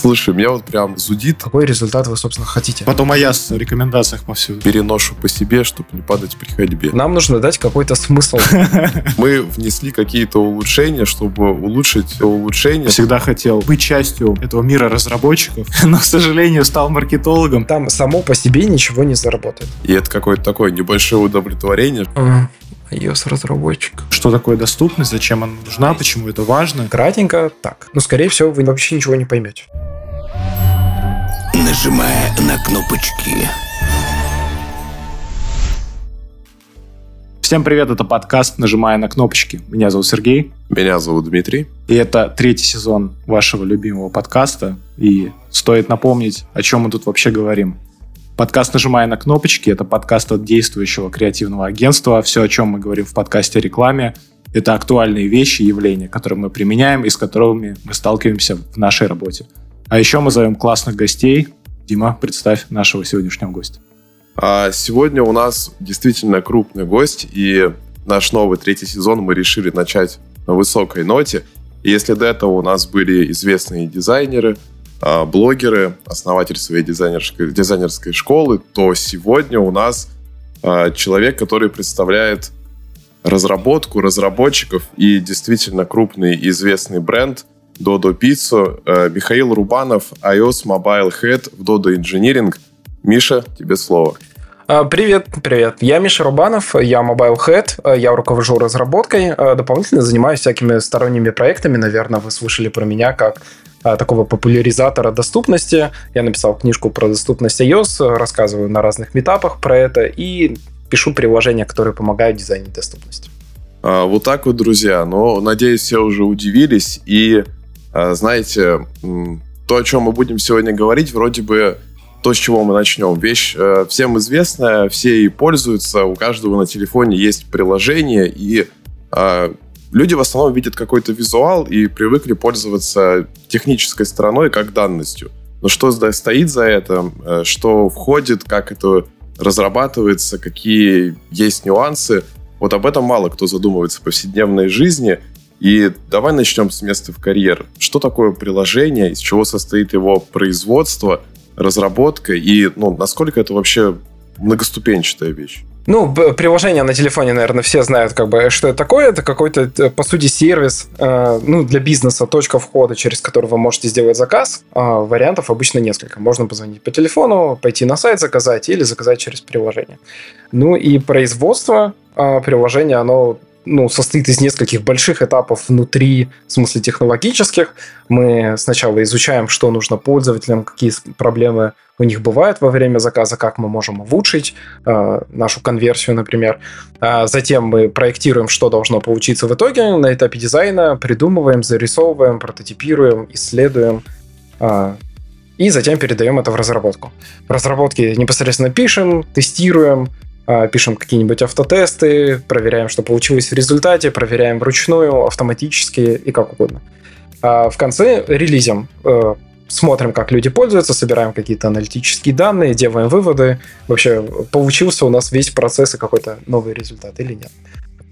Слушай, меня вот прям зудит. Какой результат вы, собственно, хотите? Потом а я с рекомендациях повсюду. Переношу по себе, чтобы не падать при ходьбе. Нам нужно дать какой-то смысл. Мы внесли какие-то улучшения, чтобы улучшить улучшение. Всегда хотел быть частью этого мира разработчиков, но, к сожалению, стал маркетологом. Там само по себе ничего не заработает. И это какое-то такое небольшое удовлетворение. iOS-разработчик. Что такое доступность, зачем она нужна, почему это важно. Кратенько так. Но, скорее всего, вы вообще ничего не поймете. Нажимая на кнопочки. Всем привет, это подкаст «Нажимая на кнопочки». Меня зовут Сергей, Меня зовут Дмитрий. и это третий сезон вашего любимого подкаста. И стоит напомнить, о чем мы тут вообще говорим. Подкаст «Нажимая на кнопочки» — это подкаст от действующего креативного агентства. Все, о чем мы говорим в подкасте о рекламе, это актуальные вещи, явления, которые мы применяем и с которыми мы сталкиваемся в нашей работе. А еще мы зовем классных гостей. Дима, представь нашего сегодняшнего гостя. А сегодня у нас действительно крупный гость, и наш новый третий сезон мы решили начать на высокой ноте. И если до этого у нас были известные дизайнеры, блогеры, основатель своей дизайнерской, дизайнерской школы, то сегодня у нас а, человек, который представляет разработку разработчиков и действительно крупный известный бренд Dodo Pizza, э, Михаил Рубанов, iOS Mobile Head в Dodo Engineering. Миша, тебе слово. А, Привет, привет. Я Миша Рубанов, я Mobile Head, а, я руковожу разработкой, а, дополнительно занимаюсь всякими сторонними проектами. Наверное, вы слышали про меня как а, такого популяризатора доступности. Я написал книжку про доступность iOS, рассказываю на разных метапах про это и пишу приложения, которые помогают дизайнить доступность. А, Вот так вот, друзья. Но, надеюсь, все уже удивились. И, а, знаете, то, о чем мы будем сегодня говорить, вроде бы то, с чего мы начнем. Вещь э, всем известная, все ей пользуются, у каждого на телефоне есть приложение, и а, люди в основном видят какой-то визуал и привыкли пользоваться технической стороной как данностью. Но что стоит за этим, э, что входит, как это разрабатывается, какие есть нюансы, вот об этом мало кто задумывается в повседневной жизни. И давай начнем с места в карьер. Что такое приложение, из чего состоит его производство, разработка и ну, насколько это вообще многоступенчатая вещь? Ну, приложение на телефоне, наверное, все знают, как бы, что это такое. Это какой-то, э, по сути, сервис э, ну, для бизнеса, точка входа, через который вы можете сделать заказ. А вариантов обычно несколько. Можно позвонить по телефону, пойти на сайт заказать или заказать через приложение. Ну и производство э, приложения, оно ну, состоит из нескольких больших этапов внутри, в смысле технологических. Мы сначала изучаем, что нужно пользователям, какие проблемы у них бывают во время заказа, как мы можем улучшить э, нашу конверсию, например. А затем мы проектируем, что должно получиться в итоге. На этапе дизайна придумываем, зарисовываем, прототипируем, исследуем. а, и затем передаем это в разработку. В разработке непосредственно пишем, тестируем, пишем какие-нибудь автотесты, проверяем, что получилось в результате, проверяем вручную, автоматически и как угодно. А в конце релизим э, смотрим, как люди пользуются, собираем какие-то аналитические данные, делаем выводы. Вообще, получился у нас весь процесс и какой-то новый результат или нет.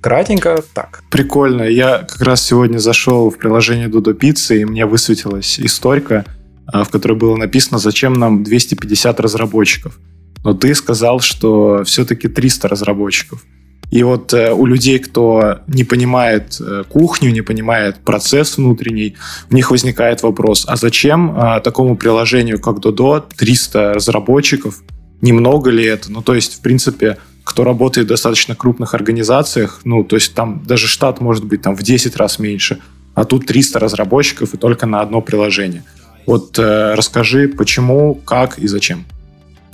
Кратенько так. Прикольно. Я как раз сегодня зашел в приложение Dodo Pizza, и мне высветилась историка, а, в которой было написано, зачем нам 250 разработчиков. Но ты сказал, что все-таки 300 разработчиков. И вот э, у людей, кто не понимает э, кухню, не понимает процесс внутренний, у них возникает вопрос, а зачем а, такому приложению, как Dodo, 300 разработчиков? Немного ли это? Ну, то есть, в принципе, кто работает в достаточно крупных организациях, ну, то есть там даже штат может быть там в 10 раз меньше, а тут 300 разработчиков и только на одно приложение. Вот э, расскажи, почему, как и зачем.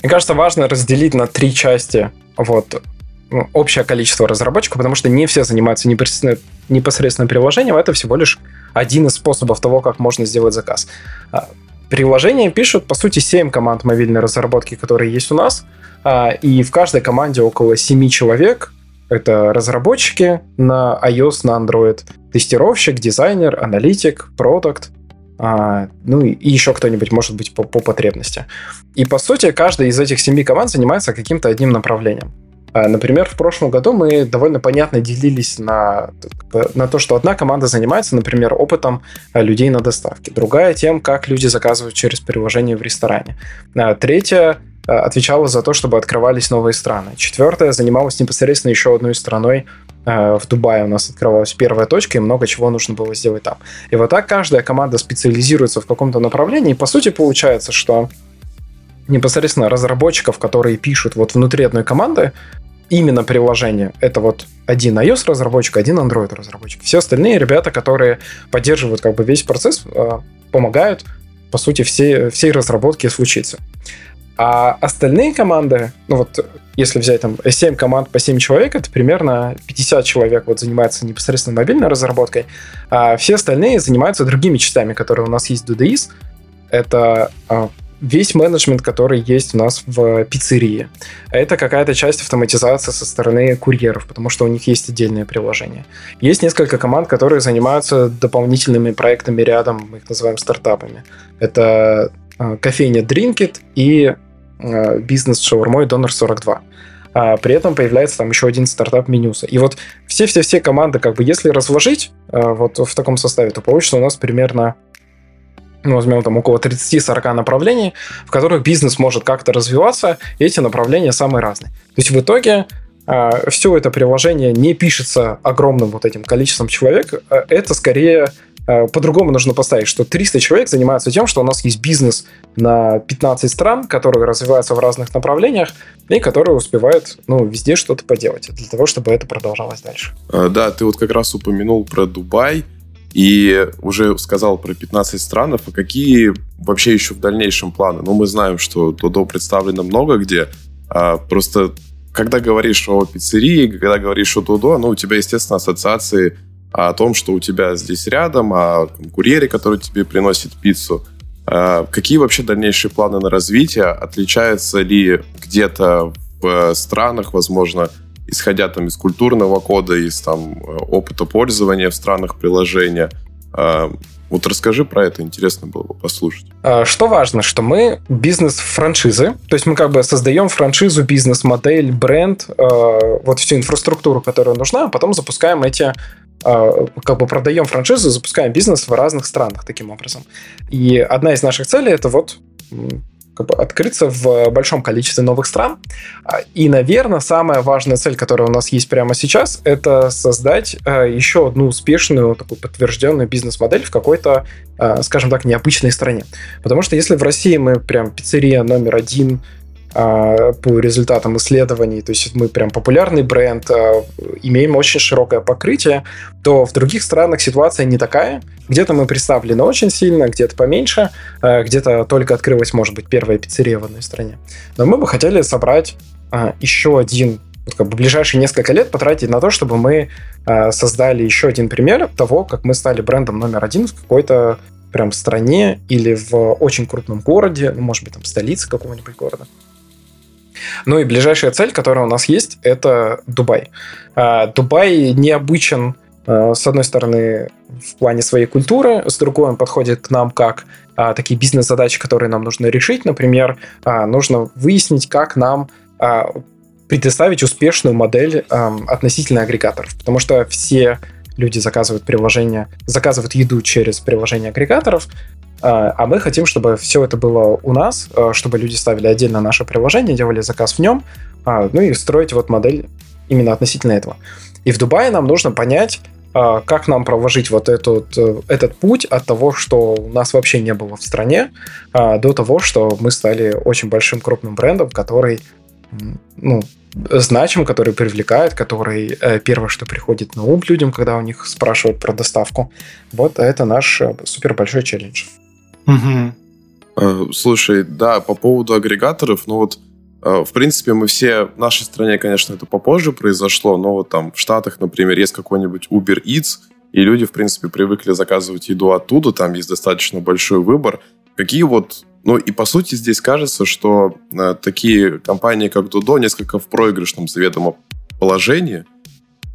Мне кажется, важно разделить на три части вот ну, общее количество разработчиков, потому что не все занимаются непосредственно, непосредственно приложением, это всего лишь один из способов того, как можно сделать заказ. А, Приложение пишут, по сути, 7 команд мобильной разработки, которые есть у нас, а, и в каждой команде около 7 человек. Это разработчики на iOS, на Android, тестировщик, дизайнер, аналитик, продукт, а, ну и еще кто-нибудь, может быть, по, по потребности. И, по сути, каждая из этих семи команд занимается каким-то одним направлением. А, например, в прошлом году мы довольно понятно делились на, на то, что одна команда занимается, например, опытом а, людей на доставке, другая тем, как люди заказывают через приложение в ресторане, а, третья отвечала за то, чтобы открывались новые страны. Четвертая занималась непосредственно еще одной страной в Дубае у нас открывалась первая точка, и много чего нужно было сделать там. И вот так каждая команда специализируется в каком-то направлении, и по сути получается, что непосредственно разработчиков, которые пишут вот внутри одной команды, именно приложение. Это вот один iOS-разработчик, один Android-разработчик. Все остальные ребята, которые поддерживают как бы весь процесс, э, помогают, по сути, всей, всей разработке случиться. А остальные команды, ну вот если взять там 7 команд по 7 человек, это примерно 50 человек вот занимается непосредственно мобильной разработкой, а все остальные занимаются другими частями, которые у нас есть в DDIS. Это а, весь менеджмент, который есть у нас в пиццерии. Это какая-то часть автоматизации со стороны курьеров, потому что у них есть отдельное приложение. Есть несколько команд, которые занимаются дополнительными проектами рядом, мы их называем стартапами. Это кофейня Drinkit и э, бизнес шаурмой Донор 42. А при этом появляется там еще один стартап Менюса. И вот все-все-все команды, как бы, если разложить э, вот в таком составе, то получится у нас примерно ну, возьмем там около 30-40 направлений, в которых бизнес может как-то развиваться, и эти направления самые разные. То есть в итоге все это приложение не пишется огромным вот этим количеством человек, а это скорее по-другому нужно поставить, что 300 человек занимаются тем, что у нас есть бизнес на 15 стран, которые развиваются в разных направлениях и которые успевают ну, везде что-то поделать для того, чтобы это продолжалось дальше. А, да, ты вот как раз упомянул про Дубай. И уже сказал про 15 стран, а какие вообще еще в дальнейшем планы? Ну, мы знаем, что Додо представлено много где, а просто когда говоришь о пиццерии, когда говоришь о Додо, ну, у тебя, естественно, ассоциации о том, что у тебя здесь рядом, о курьере, который тебе приносит пиццу. А какие вообще дальнейшие планы на развитие? Отличается ли где-то в странах, возможно, исходя там из культурного кода, из там э, опыта пользования в странах приложения. А, вот расскажи про это, интересно было бы послушать. А, что важно, что мы бизнес-франшизы, то есть мы как бы создаем франшизу, бизнес-модель, бренд, а, вот всю инфраструктуру, которая нужна, а потом запускаем эти как бы продаем франшизу, запускаем бизнес в разных странах таким образом. И одна из наших целей это вот как бы открыться в большом количестве новых стран. А, и, наверное, самая важная цель, которая у нас есть прямо сейчас, это создать а, еще одну успешную, такую подтвержденную бизнес-модель в какой-то, а, скажем так, необычной стране. Потому что если в России мы прям пиццерия номер один а, по результатам исследований, то есть мы прям популярный бренд, а, имеем очень широкое покрытие, то в других странах ситуация не такая. Где-то мы представлены очень сильно, где-то поменьше, а, где-то только открылась, может быть, первая пиццерия в одной стране. Но мы бы хотели собрать еще один вот как бы ближайшие несколько лет потратить на то, чтобы мы создали еще один пример того, как мы стали брендом номер один в какой-то прям стране или в очень крупном городе, ну, может быть, там столице какого-нибудь города. Ну и ближайшая цель, которая у нас есть, это Дубай. А, Дубай необычен, а, с одной стороны, в плане своей культуры, с другой он подходит к нам как а, такие бизнес-задачи, которые нам нужно решить. Например, нужно выяснить, как нам предоставить успешную модель относительно агрегаторов. Потому что все люди заказывают приложения, заказывают еду через приложение агрегаторов, а, а мы хотим, чтобы все это было у нас, а, чтобы люди ставили отдельно наше приложение, делали заказ в нем, а, ну и строить вот модель именно относительно этого. И в Дубае нам нужно понять, как нам проложить вот этот, этот путь от того, что у нас вообще не было в стране, до того, что мы стали очень большим крупным брендом, который ну, значим, который привлекает, который э, первое, что приходит на ум людям, когда у них спрашивают про доставку. Вот это наш э, супер большой челлендж. Угу. Слушай, да, по поводу агрегаторов, ну вот, э, в принципе, мы все, в нашей стране, конечно, это попозже произошло, но вот там в Штатах, например, есть какой-нибудь Uber Eats, и люди, в принципе, привыкли заказывать еду оттуда, там есть достаточно большой выбор. Какие вот ну и по сути здесь кажется, что э, такие компании, как Дудо, несколько в проигрышном заведомо положении.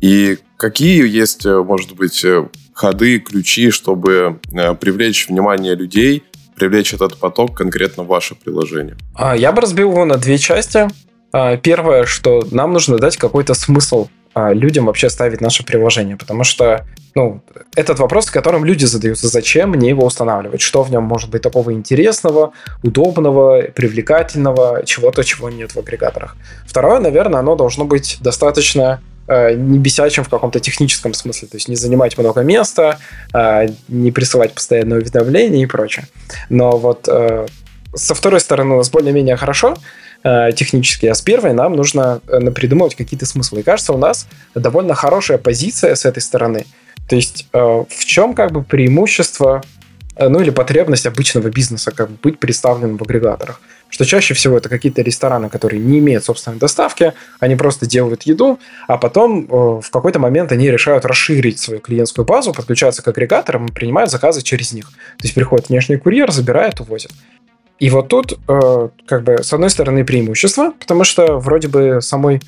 И какие есть, может быть, ходы, ключи, чтобы э, привлечь внимание людей, привлечь этот поток конкретно в ваше приложение? А, я бы разбил его на две части. А, первое, что нам нужно дать какой-то смысл а, людям вообще ставить наше приложение, потому что ну, этот вопрос, которым люди задаются, зачем мне его устанавливать, что в нем может быть такого интересного, удобного, привлекательного, чего-то, чего нет в агрегаторах. Второе, наверное, оно должно быть достаточно э, не бесячим в каком-то техническом смысле, то есть не занимать много места, э, не присылать постоянные уведомления и прочее. Но вот э, со второй стороны у нас более-менее хорошо, э, технически, а с первой нам нужно э, придумывать какие-то смыслы. И кажется, у нас довольно хорошая позиция с этой стороны. То есть э, в чем как бы преимущество, э, ну или потребность обычного бизнеса как бы быть представленным в агрегаторах? Что чаще всего это какие-то рестораны, которые не имеют собственной доставки, они просто делают еду, а потом э, в какой-то момент они решают расширить свою клиентскую базу, подключаются к агрегаторам и принимают заказы через них. То есть приходит внешний курьер, забирает, увозит. И вот тут, э, как бы, с одной стороны, преимущество, потому что вроде бы самой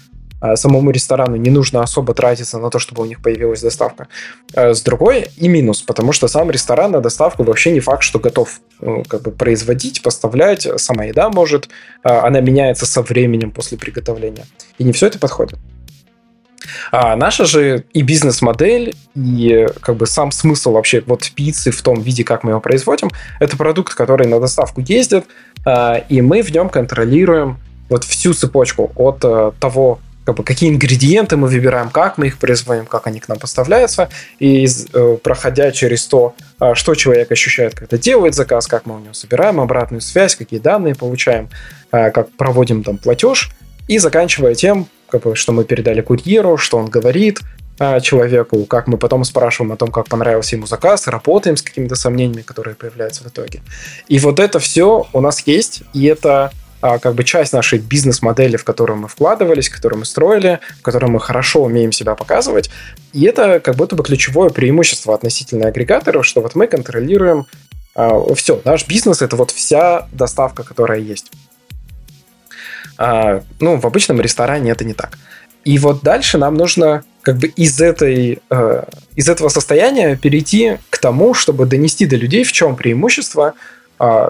самому ресторану не нужно особо тратиться на то, чтобы у них появилась доставка. А с другой и минус, потому что сам ресторан на доставку вообще не факт, что готов ну, как бы производить, поставлять. Сама еда может, а, она меняется со временем после приготовления. И не все это подходит. А наша же и бизнес-модель, и как бы сам смысл вообще вот пиццы в том виде, как мы его производим, это продукт, который на доставку ездит, и мы в нем контролируем вот всю цепочку от э, того, как бы, какие ингредиенты мы выбираем, как мы их производим, как они к нам поставляются, и э, проходя через то, э, что человек ощущает, когда делает заказ, как мы у него собираем обратную связь, какие данные получаем, э, как проводим там платеж, и заканчивая тем, как бы, что мы передали курьеру, что он говорит э, человеку, как мы потом спрашиваем о том, как понравился ему заказ, работаем с какими-то сомнениями, которые появляются в итоге. И вот это все у нас есть, и это а, как бы часть нашей бизнес-модели, в которую мы вкладывались, которую мы строили, в которой мы хорошо умеем себя показывать. И это как будто бы ключевое преимущество относительно агрегаторов, что вот мы контролируем а, все, наш бизнес это вот вся доставка, которая есть. А, ну, в обычном ресторане это не так. И вот дальше нам нужно как бы из, этой, э, из этого состояния перейти к тому, чтобы донести до людей, в чем преимущество, а,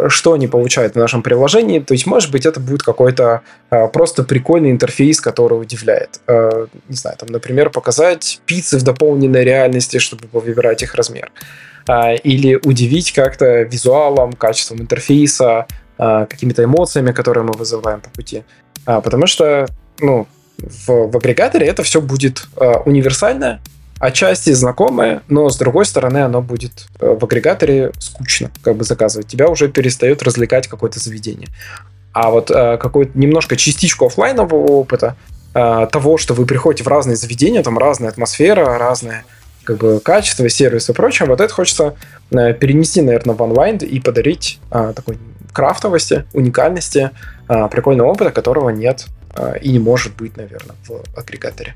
что они получают в нашем приложении. То есть, может быть, это будет какой-то а, просто прикольный интерфейс, который удивляет. А, не знаю, там, например, показать пиццы в дополненной реальности, чтобы выбирать их размер. Или удивить как-то визуалом, качеством интерфейса, какими-то эмоциями, которые мы вызываем по пути. Потому что, ну, в, в агрегаторе это все будет универсально, отчасти знакомое, но с другой стороны оно будет э, в агрегаторе скучно как бы заказывать. Тебя уже перестает развлекать какое-то заведение. А вот э, какую-то немножко частичку офлайнового опыта, э, того, что вы приходите в разные заведения, там разная атмосфера, разное как бы качество, сервис и прочее, вот это хочется э, перенести, наверное, в онлайн и подарить э, такой крафтовости, уникальности, э, прикольного опыта, которого нет э, и не может быть, наверное, в агрегаторе.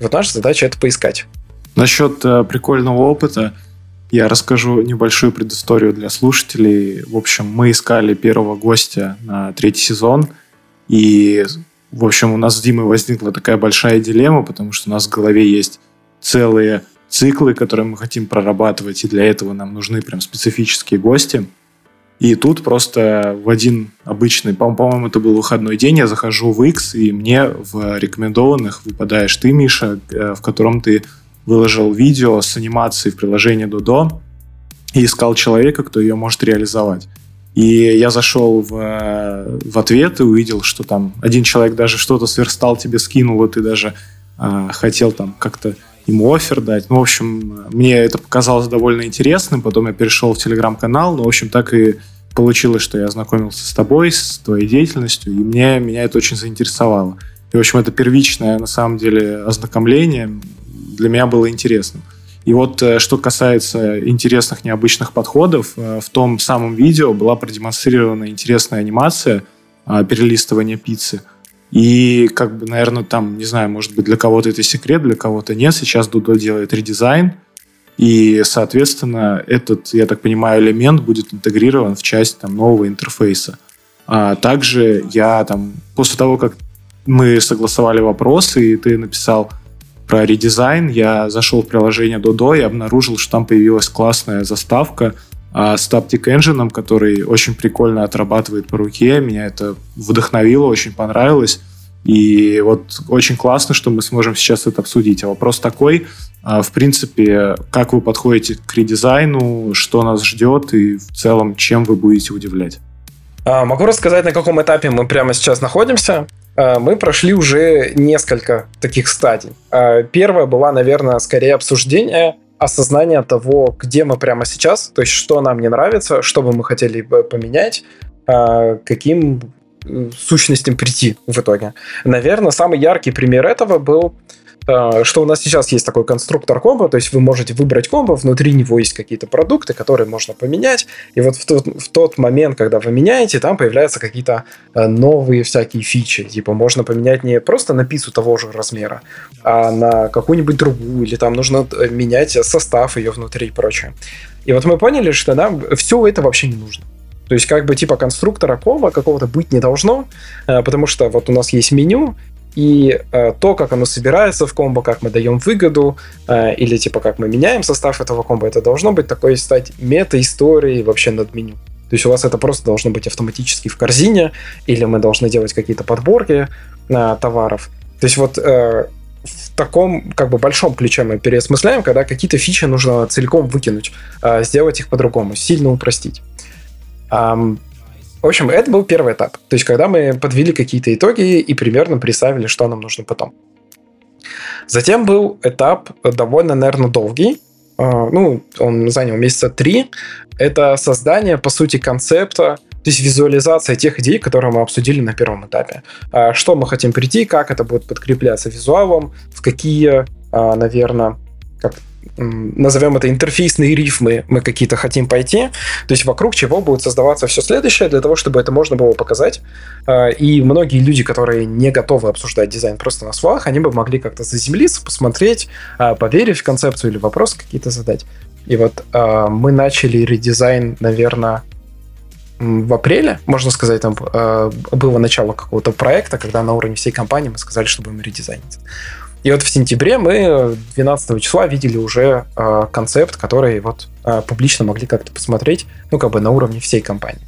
Вот наша задача это поискать. Насчет э, прикольного опыта я расскажу небольшую предысторию для слушателей. В общем, мы искали первого гостя на третий сезон, и, в общем, у нас с Димой возникла такая большая дилемма, потому что у нас в голове есть целые циклы, которые мы хотим прорабатывать, и для этого нам нужны прям специфические гости. И тут просто в один обычный, по-моему, это был выходной день, я захожу в X, и мне в рекомендованных выпадаешь ты, Миша, э, в котором ты выложил видео с анимацией в приложении Dodo и искал человека, кто ее может реализовать. И я зашел в, в ответ и увидел, что там один человек даже что-то сверстал, тебе скинул, и ты даже э, хотел там как-то ему офер дать. Ну, в общем, мне это показалось довольно интересным. Потом я перешел в телеграм-канал. Ну, в общем, так и получилось, что я ознакомился с тобой, с твоей деятельностью, и мне, меня это очень заинтересовало. И, в общем, это первичное, на самом деле, ознакомление для меня было интересным. И вот э, что касается интересных, необычных подходов, э, в том самом видео была продемонстрирована интересная анимация а, перелистывания пиццы – и, как бы, наверное, там, не знаю, может быть, для кого-то это секрет, для кого-то нет. Сейчас Дудо делает редизайн, и, соответственно, этот, я так понимаю, элемент будет интегрирован в часть там, нового интерфейса. А также я там, после того, как мы согласовали вопросы, и ты написал про редизайн, я зашел в приложение Dodo и обнаружил, что там появилась классная заставка – а с Taptic Engine, который очень прикольно отрабатывает по руке. Меня это вдохновило, очень понравилось. И вот очень классно, что мы сможем сейчас это обсудить. А вопрос такой, а, в принципе, как вы подходите к редизайну, что нас ждет и в целом, чем вы будете удивлять? А, могу рассказать, на каком этапе мы прямо сейчас находимся. Мы прошли уже несколько таких стадий. Первая была, наверное, скорее обсуждение осознание того, где мы прямо сейчас, то есть что нам не нравится, что бы мы хотели поменять, каким сущностям прийти в итоге. Наверное, самый яркий пример этого был что у нас сейчас есть такой конструктор комбо, то есть вы можете выбрать комбо, внутри него есть какие-то продукты, которые можно поменять, и вот в тот, в тот момент, когда вы меняете, там появляются какие-то э, новые всякие фичи, типа можно поменять не просто на пиццу того же размера, а на какую-нибудь другую, или там нужно э, менять состав ее внутри и прочее. И вот мы поняли, что нам все это вообще не нужно. То есть как бы типа конструктора кома какого-то быть не должно, потому что вот у нас есть меню, и э, то, как оно собирается в комбо, как мы даем выгоду, э, или типа как мы меняем состав этого комбо, это должно быть такой стать мета-историей вообще над меню. То есть у вас это просто должно быть автоматически в корзине, или мы должны делать какие-то подборки э, товаров. То есть вот э, в таком как бы большом ключе мы переосмысляем, когда какие-то фичи нужно целиком выкинуть, э, сделать их по-другому, сильно упростить. В общем, это был первый этап. То есть, когда мы подвели какие-то итоги и примерно представили, что нам нужно потом. Затем был этап довольно, наверное, долгий. А, ну, он занял месяца три. Это создание, по сути, концепта, то есть визуализация тех идей, которые мы обсудили на первом этапе. А, что мы хотим прийти, как это будет подкрепляться визуалом, в какие, а, наверное, как назовем это интерфейсные рифмы, мы какие-то хотим пойти, то есть вокруг чего будет создаваться все следующее, для того, чтобы это можно было показать. А, и многие люди, которые не готовы обсуждать дизайн просто на словах, они бы могли как-то заземлиться, посмотреть, а, поверить в концепцию или вопросы какие-то задать. И вот а, мы начали редизайн, наверное, в апреле, можно сказать, там было начало какого-то проекта, когда на уровне всей компании мы сказали, что будем редизайнить. И вот в сентябре мы 12 числа видели уже э, концепт, который вот э, публично могли как-то посмотреть, ну, как бы на уровне всей компании.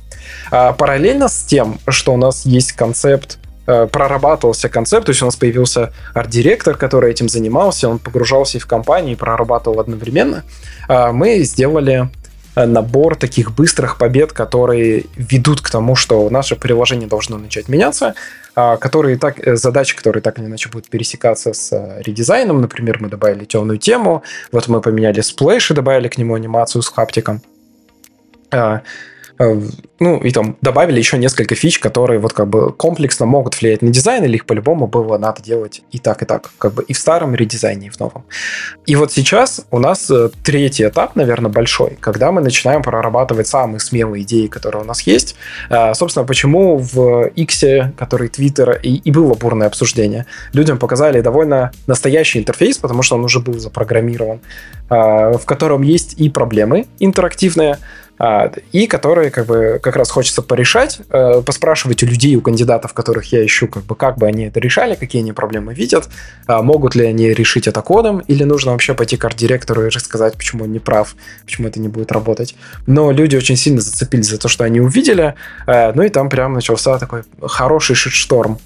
А параллельно с тем, что у нас есть концепт, э, прорабатывался концепт, то есть у нас появился арт-директор, который этим занимался, он погружался в компанию и прорабатывал одновременно, э, мы сделали набор таких быстрых побед, которые ведут к тому, что наше приложение должно начать меняться, которые так, э, задачи, которые так или иначе будут пересекаться с э, редизайном. Например, мы добавили темную тему, вот мы поменяли splash и добавили к нему анимацию с haptic ом. Э, ну, и там добавили еще несколько фич, которые вот как бы комплексно могут влиять на дизайн, или их по-любому было надо делать и так, и так, как бы и в старом редизайне, и в новом. И вот сейчас у нас э, третий этап, наверное, большой, когда мы начинаем прорабатывать самые смелые идеи, которые у нас есть. Э, собственно, почему в X, который Twitter, и, и было бурное обсуждение, людям показали довольно настоящий интерфейс, потому что он уже был запрограммирован, в котором есть и проблемы интерактивные, и которые как бы как раз хочется порешать, э, поспрашивать у людей, у кандидатов, которых я ищу, как бы как бы они это решали, какие они проблемы видят, а, могут ли они решить это кодом, или нужно вообще пойти к арт-директору и рассказать, почему он не прав, почему это не будет работать. Но люди очень сильно зацепились за то, что они увидели, э, ну и там прям начался такой хороший шит-шторм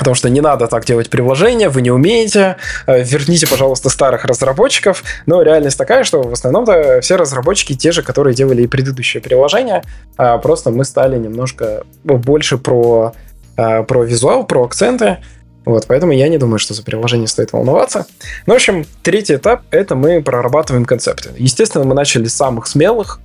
Потому что не надо так делать приложение, вы не умеете. Э, верните, пожалуйста, старых разработчиков. Но реальность такая, что в основном-то все разработчики те же, которые делали и предыдущее приложение. А просто мы стали немножко больше про, э, про визуал, про акценты. Вот, поэтому я не думаю, что за приложение стоит волноваться. Ну, в общем, третий этап — это мы прорабатываем концепты. Естественно, мы начали с самых смелых,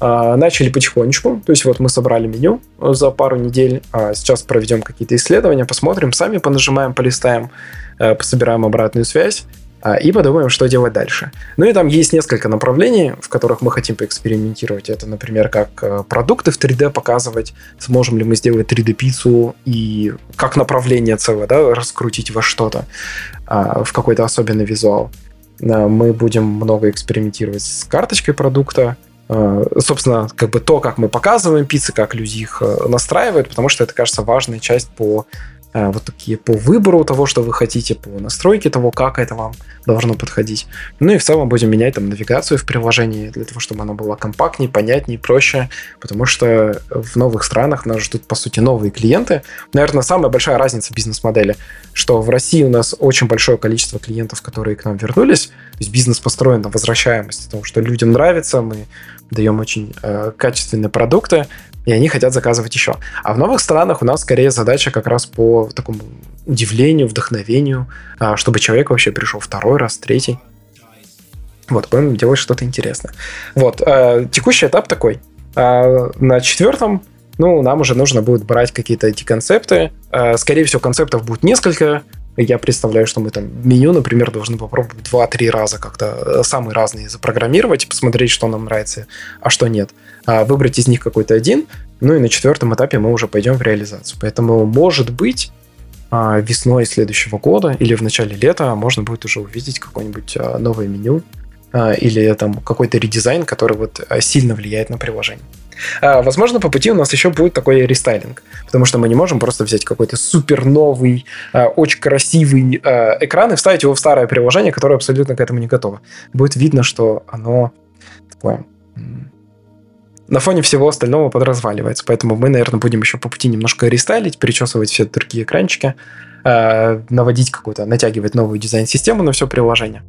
начали потихонечку, то есть вот мы собрали меню за пару недель, а сейчас проведем какие-то исследования, посмотрим, сами понажимаем, полистаем, э, пособираем обратную связь а, и подумаем, что делать дальше. Ну и там есть несколько направлений, в которых мы хотим поэкспериментировать. Это, например, как э, продукты в 3D показывать, сможем ли мы сделать 3D-пиццу и как направление целое, да, раскрутить во что-то, в какой-то особенный визуал. Мы будем много экспериментировать с карточкой продукта, Э, собственно, как бы то, как мы показываем пиццы, как люди их э, настраивают, потому что это, кажется, важная часть по э, вот такие по выбору того, что вы хотите, по настройке того, как это вам должно подходить. Ну и в целом будем менять там навигацию в приложении для того, чтобы оно было компактнее, понятнее, проще, потому что в новых странах нас ждут, по сути, новые клиенты. Наверное, самая большая разница бизнес-модели, что в России у нас очень большое количество клиентов, которые к нам вернулись, то есть бизнес построен на возвращаемости, потому что людям нравится, мы даем очень э, качественные продукты, и они хотят заказывать еще. А в новых странах у нас скорее задача как раз по такому удивлению, вдохновению, э, чтобы человек вообще пришел второй раз, третий. Вот, будем делать что-то интересное. Вот, э, текущий этап такой. Э, на четвертом ну, нам уже нужно будет брать какие-то эти концепты. Э, скорее всего, концептов будет несколько. Я представляю, что мы там меню, например, должны попробовать 2-3 раза как-то э, самые разные запрограммировать, посмотреть, что нам нравится, а что нет. А выбрать из них какой-то один, ну и на четвертом этапе мы уже пойдем в реализацию. Поэтому, может быть, а, весной следующего года или в начале лета можно будет уже увидеть какое-нибудь а, новое меню или там какой-то редизайн, который вот сильно влияет на приложение. А, возможно, по пути у нас еще будет такой рестайлинг, потому что мы не можем просто взять какой-то супер новый, а, очень красивый а, экран и вставить его в старое приложение, которое абсолютно к этому не готово. Будет видно, что оно такое на фоне всего остального подразваливается. Поэтому мы, наверное, будем еще по пути немножко рестайлить, перечесывать все другие экранчики, наводить какую-то, натягивать новую дизайн-систему на все приложение.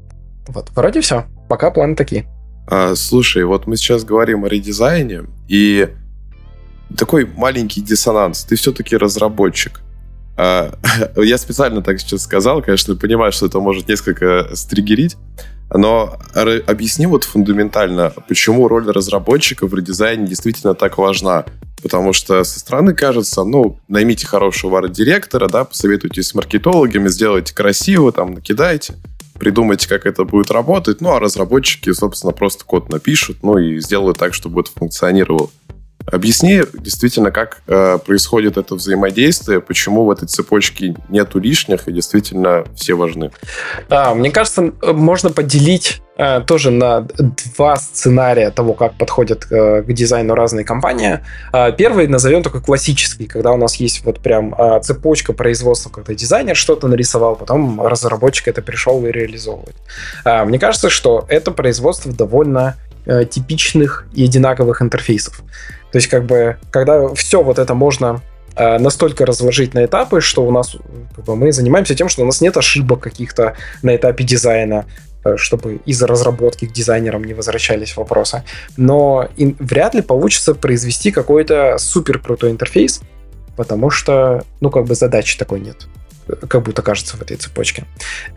Вот, вроде все. Пока планы такие. А, слушай, вот мы сейчас говорим о редизайне, и такой маленький диссонанс. Ты все-таки разработчик. А, я специально так сейчас сказал, конечно, понимаю, что это может несколько стригерить, но объясни вот фундаментально, почему роль разработчика в редизайне действительно так важна. Потому что со стороны кажется, ну, наймите хорошего арт-директора, да, посоветуйтесь с маркетологами, сделайте красиво, там, накидайте придумайте, как это будет работать, ну, а разработчики, собственно, просто код напишут, ну, и сделают так, чтобы это функционировало. Объясни действительно, как э, происходит это взаимодействие, почему в этой цепочке нету лишних и действительно все важны. А, мне кажется, можно поделить э, тоже на два сценария того, как подходят э, к дизайну разные компании. Э, первый назовем только классический, когда у нас есть вот прям э, цепочка производства, когда дизайнер что-то нарисовал, потом разработчик это пришел и реализовывает. Э, мне кажется, что это производство довольно э, типичных и одинаковых интерфейсов. То есть, как бы, когда все вот это можно э, настолько разложить на этапы, что у нас как бы, мы занимаемся тем, что у нас нет ошибок каких-то на этапе дизайна, э, чтобы из разработки к дизайнерам не возвращались вопросы. Но и вряд ли получится произвести какой-то супер крутой интерфейс, потому что, ну, как бы задачи такой нет как будто кажется в этой цепочке.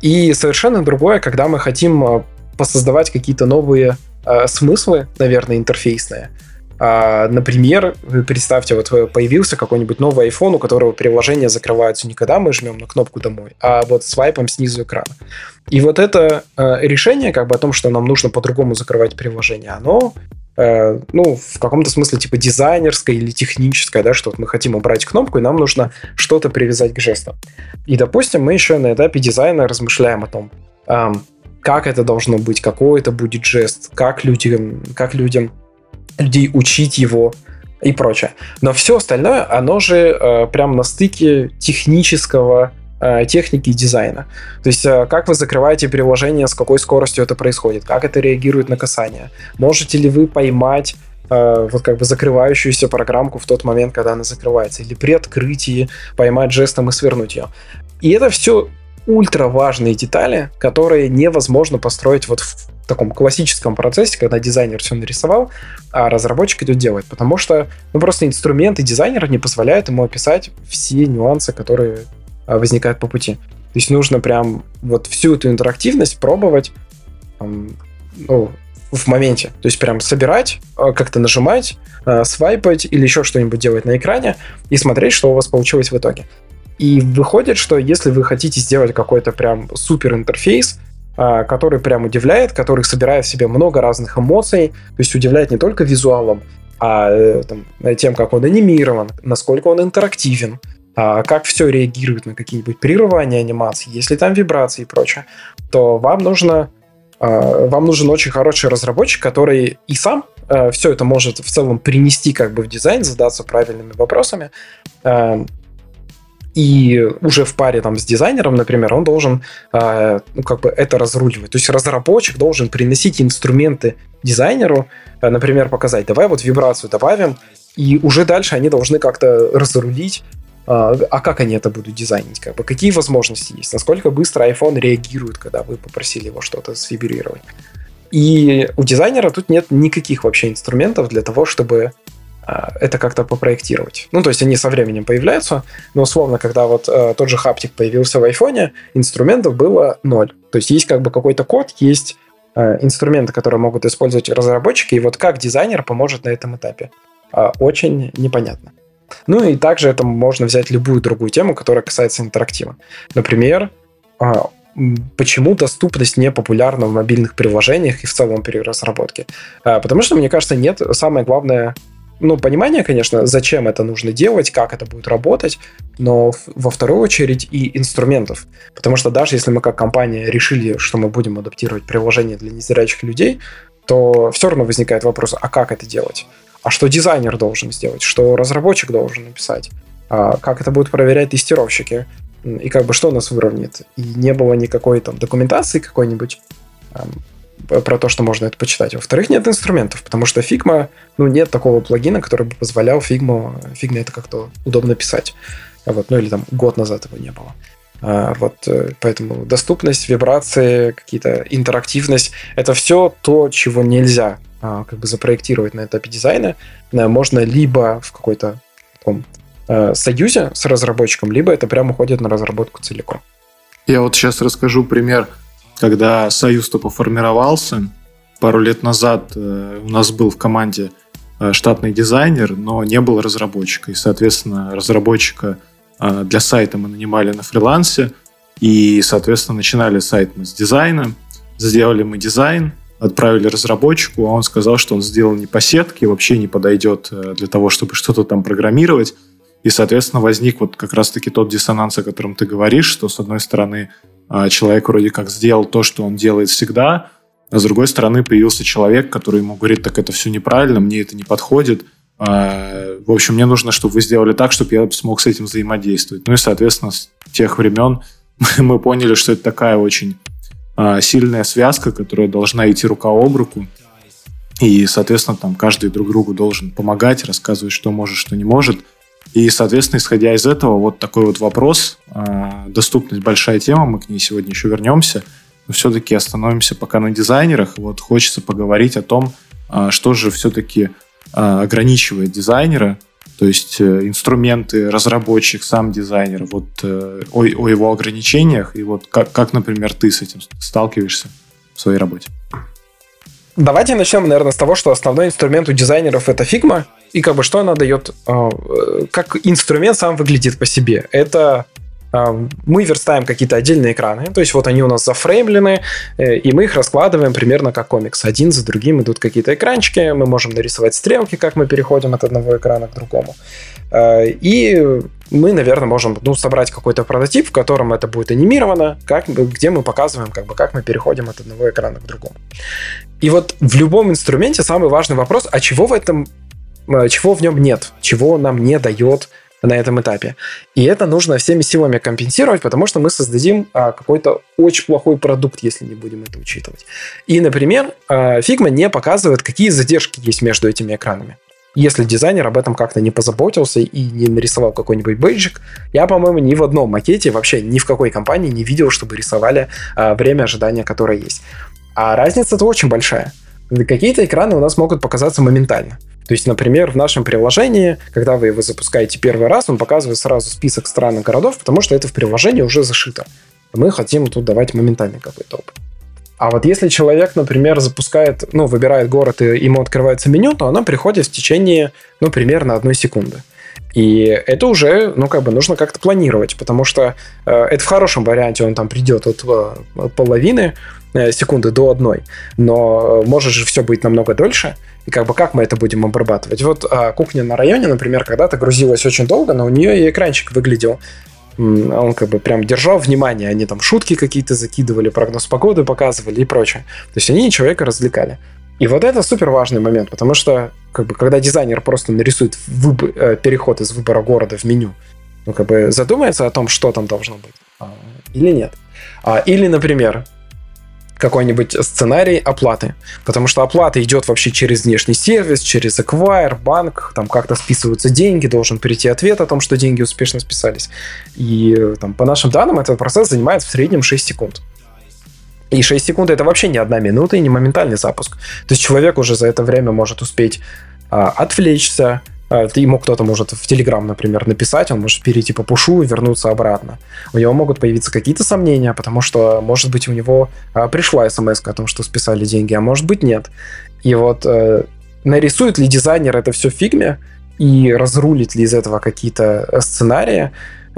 И совершенно другое, когда мы хотим э, посоздавать какие-то новые э, смыслы, наверное, интерфейсные. А, например, представьте, вот появился какой-нибудь новый iPhone, у которого приложение закрывается не когда мы жмем на кнопку «Домой», а вот свайпом снизу экрана. И вот это э, решение как бы о том, что нам нужно по-другому закрывать приложение, оно э, ну, в каком-то смысле типа дизайнерское или техническое, да, что вот мы хотим убрать кнопку, и нам нужно что-то привязать к жесту. И, допустим, мы еще на этапе дизайна размышляем о том, как это должно быть, какой это будет жест, как людям, как людям людей учить его и прочее. Но все остальное, оно же э, прям на стыке технического э, техники и дизайна. То есть, э, как вы закрываете приложение, с какой скоростью это происходит, как это реагирует на касание. Можете ли вы поймать э, вот как бы закрывающуюся программку в тот момент, когда она закрывается, или при открытии поймать жестом и свернуть ее. И это все ультра важные детали, которые невозможно построить вот в таком классическом процессе, когда дизайнер все нарисовал, а разработчик идет делать, потому что ну, просто инструменты дизайнера не позволяют ему описать все нюансы, которые а, возникают по пути. То есть нужно прям вот всю эту интерактивность пробовать ну, в моменте. То есть прям собирать, а, как-то нажимать, а, свайпать или еще что-нибудь делать на экране и смотреть, что у вас получилось в итоге. И выходит, что если вы хотите сделать какой-то прям супер интерфейс, а, который прям удивляет, который собирает в себе много разных эмоций, то есть удивляет не только визуалом, а э, там, тем, как он анимирован, насколько он интерактивен, а, как все реагирует на какие-нибудь прерывания анимации, если там вибрации и прочее, то вам нужно а, вам нужен очень хороший разработчик, который и сам все это может в целом принести как бы в дизайн, задаться правильными вопросами, и уже в паре там с дизайнером, например, он должен э, ну, как бы это разруливать. То есть разработчик должен приносить инструменты дизайнеру, э, например, показать, давай вот вибрацию добавим, и уже дальше они должны как-то разрулить, э, а как они это будут дизайнить, как бы какие возможности есть, насколько быстро iPhone реагирует, когда вы попросили его что-то сфибрировать. И у дизайнера тут нет никаких вообще инструментов для того, чтобы а, это как-то попроектировать. Ну, то есть они со временем появляются, но условно, когда вот э, тот же хаптик появился в айфоне, инструментов было ноль. То есть есть как бы какой-то код, есть э, инструменты, которые могут использовать разработчики, и вот как дизайнер поможет на этом этапе. Э, очень непонятно. Ну и также это можно взять любую другую тему, которая касается интерактива. Например, э, почему доступность не популярна в мобильных приложениях и в целом при разработке? Потому что, мне кажется, нет, самое главное ну, понимание, конечно, зачем это нужно делать, как это будет работать, но во вторую очередь и инструментов. Потому что даже если мы как компания решили, что мы будем адаптировать приложение для незрячих людей, то все равно возникает вопрос, а как это делать? А что дизайнер должен сделать? Что разработчик должен написать? А как это будут проверять тестировщики? И как бы что нас выровняет? И не было никакой там документации какой-нибудь про то, что можно это почитать. Во-вторых, нет инструментов, потому что Figma, ну, нет такого плагина, который бы позволял Figma, Figma это как-то удобно писать. Вот, ну, или там год назад его не было. А, вот, э, поэтому доступность, вибрации, какие-то интерактивность, это все то, чего нельзя а, как бы запроектировать на этапе дизайна. Э, можно либо в какой-то таком э, союзе с разработчиком, либо это прямо уходит на разработку целиком. Я вот сейчас расскажу пример когда союз только формировался, пару лет назад э, у нас был в команде э, штатный дизайнер, но не было разработчика. И, соответственно, разработчика э, для сайта мы нанимали на фрилансе. И, соответственно, начинали сайт мы с дизайна. Сделали мы дизайн, отправили разработчику, а он сказал, что он сделал не по сетке, вообще не подойдет для того, чтобы что-то там программировать. И, соответственно, возник вот как раз-таки тот диссонанс, о котором ты говоришь, что, с одной стороны, человек вроде как сделал то, что он делает всегда, а с другой стороны появился человек, который ему говорит, так это все неправильно, мне это не подходит. А, в общем, мне нужно, чтобы вы сделали так, чтобы я смог с этим взаимодействовать. Ну и, соответственно, с тех времен мы поняли, что это такая очень а, сильная связка, которая должна идти рука об руку. И, соответственно, там каждый друг другу должен помогать, рассказывать, что может, что не может – и, соответственно, исходя из этого, вот такой вот вопрос. А, доступность большая тема, мы к ней сегодня еще вернемся. Но все-таки остановимся пока на дизайнерах. Вот хочется поговорить о том, а, что же все-таки а, ограничивает дизайнера, то есть э, инструменты, разработчик, сам дизайнер, вот э, о, о его ограничениях, и вот как, как, например, ты с этим сталкиваешься в своей работе. Давайте начнем, наверное, с того, что основной инструмент у дизайнеров это Figma, и как бы что она дает, а, как инструмент сам выглядит по себе. Это а, мы верстаем какие-то отдельные экраны, то есть вот они у нас зафреймлены, э, и мы их раскладываем примерно как комикс. Один за другим идут какие-то экранчики, мы можем нарисовать стрелки, как мы переходим от одного экрана к другому. А, и мы, наверное, можем ну, собрать какой-то прототип, в котором это будет анимировано, как, где мы показываем, как, бы, как мы переходим от одного экрана к другому. И вот в любом инструменте самый важный вопрос, а чего в этом, а, чего в нем нет, чего нам не дает на этом этапе. И это нужно всеми силами компенсировать, потому что мы создадим а, какой-то очень плохой продукт, если не будем это учитывать. И, например, а, Figma не показывает, какие задержки есть между этими экранами если дизайнер об этом как-то не позаботился и не нарисовал какой-нибудь бейджик. Я, по-моему, ни в одном макете, вообще ни в какой компании не видел, чтобы рисовали а, время ожидания, которое есть. А разница-то очень большая. Какие-то экраны у нас могут показаться моментально. То есть, например, в нашем приложении, когда вы его запускаете первый раз, он показывает сразу список стран и городов, потому что это в приложении уже зашито. Мы хотим тут давать моментальный какой-то опыт. А вот если человек, например, запускает, ну, выбирает город и ему открывается меню, то оно приходит в течение, ну, примерно одной секунды. И это уже, ну, как бы нужно как-то планировать, потому что э, это в хорошем варианте он там придет от э, половины э, секунды до одной, но может же все быть намного дольше, и как бы как мы это будем обрабатывать? Вот э, кухня на районе, например, когда-то грузилась очень долго, но у нее и экранчик выглядел он как бы прям держал внимание, они там шутки какие-то закидывали, прогноз погоды показывали и прочее. То есть они человека развлекали. И вот это супер важный момент, потому что как бы, когда дизайнер просто нарисует выбор, э, переход из выбора города в меню, ну, как бы задумается о том, что там должно быть, а, или нет. А, или, например, какой-нибудь сценарий оплаты. Потому что оплата идет вообще через внешний сервис, через Acquire, банк, там как-то списываются деньги, должен прийти ответ о том, что деньги успешно списались. И там, по нашим данным этот процесс занимает в среднем 6 секунд. И 6 секунд это вообще не одна минута и не моментальный запуск. То есть человек уже за это время может успеть а, отвлечься, а, ему кто-то может в Телеграм, например, написать, он может перейти по пушу и вернуться обратно. У него могут появиться какие-то сомнения, потому что, может быть, у него а, пришла смс о том, что списали деньги, а может быть, нет. И вот э, нарисует ли дизайнер это все в фигме и разрулит ли из этого какие-то э, сценарии,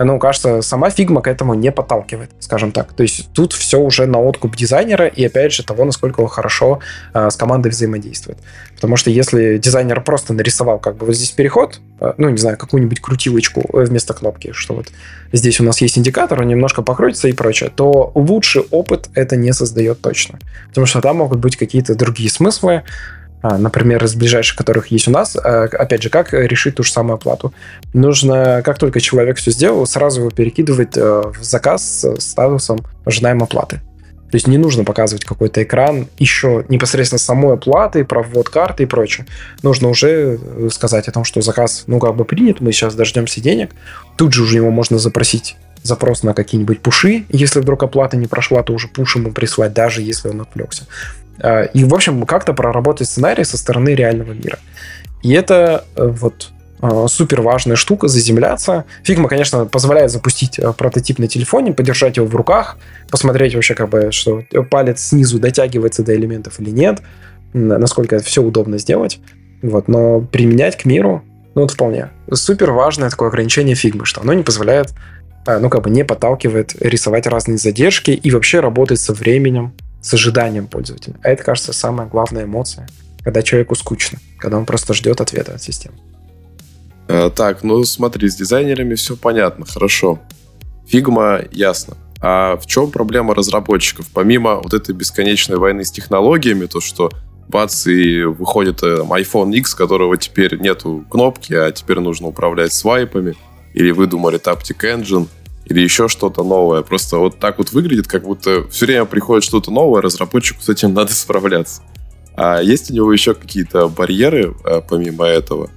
ну, кажется, сама Figma к этому не подталкивает, скажем так. То есть тут все уже на откуп дизайнера и, опять же, того, насколько он хорошо э, с командой взаимодействует. Потому что если дизайнер просто нарисовал как бы вот здесь переход, э, ну, не знаю, какую-нибудь крутилочку э, вместо кнопки, что вот здесь у нас есть индикатор, он немножко покрутится и прочее, то лучший опыт это не создает точно. Потому что там могут быть какие-то другие смыслы, например, из ближайших, которых есть у нас, а, опять же, как решить ту же самую оплату? Нужно, как только человек все сделал, сразу его перекидывать э, в заказ с статусом «ожидаем оплаты». То есть не нужно показывать какой-то экран еще непосредственно самой оплаты, про ввод карты и прочее. Нужно уже э, сказать о том, что заказ, ну, как бы принят, мы сейчас дождемся денег. Тут же уже его можно запросить запрос на какие-нибудь пуши. Если вдруг оплата не прошла, то уже пуш ему прислать, даже если он отвлекся. А, и, в общем, как-то проработать сценарий со стороны реального мира. И это э, вот а, супер важная штука, заземляться. Фигма, конечно, позволяет запустить э, прототип на телефоне, подержать его в руках, посмотреть вообще, как бы, что палец снизу дотягивается до элементов или нет, насколько это все удобно сделать. Вот, но применять к миру, ну, вот вполне. Супер важное такое ограничение фигмы, что оно не позволяет, а, ну, как бы не подталкивает рисовать разные задержки и вообще работать со временем, с ожиданием пользователя. А это, кажется, самая главная эмоция, когда человеку скучно, когда он просто ждет ответа от системы. А, так, ну смотри, с дизайнерами все понятно, хорошо. Фигма ясно. А в чем проблема разработчиков? Помимо вот этой бесконечной войны с технологиями, то, что бац, и выходит э, iPhone X, которого теперь нету кнопки, а теперь нужно управлять свайпами, или выдумали Taptic Engine, или еще что-то новое. Просто вот так вот выглядит, как будто все время приходит что-то новое, разработчику с этим надо справляться. А есть у него еще какие-то барьеры а, помимо этого?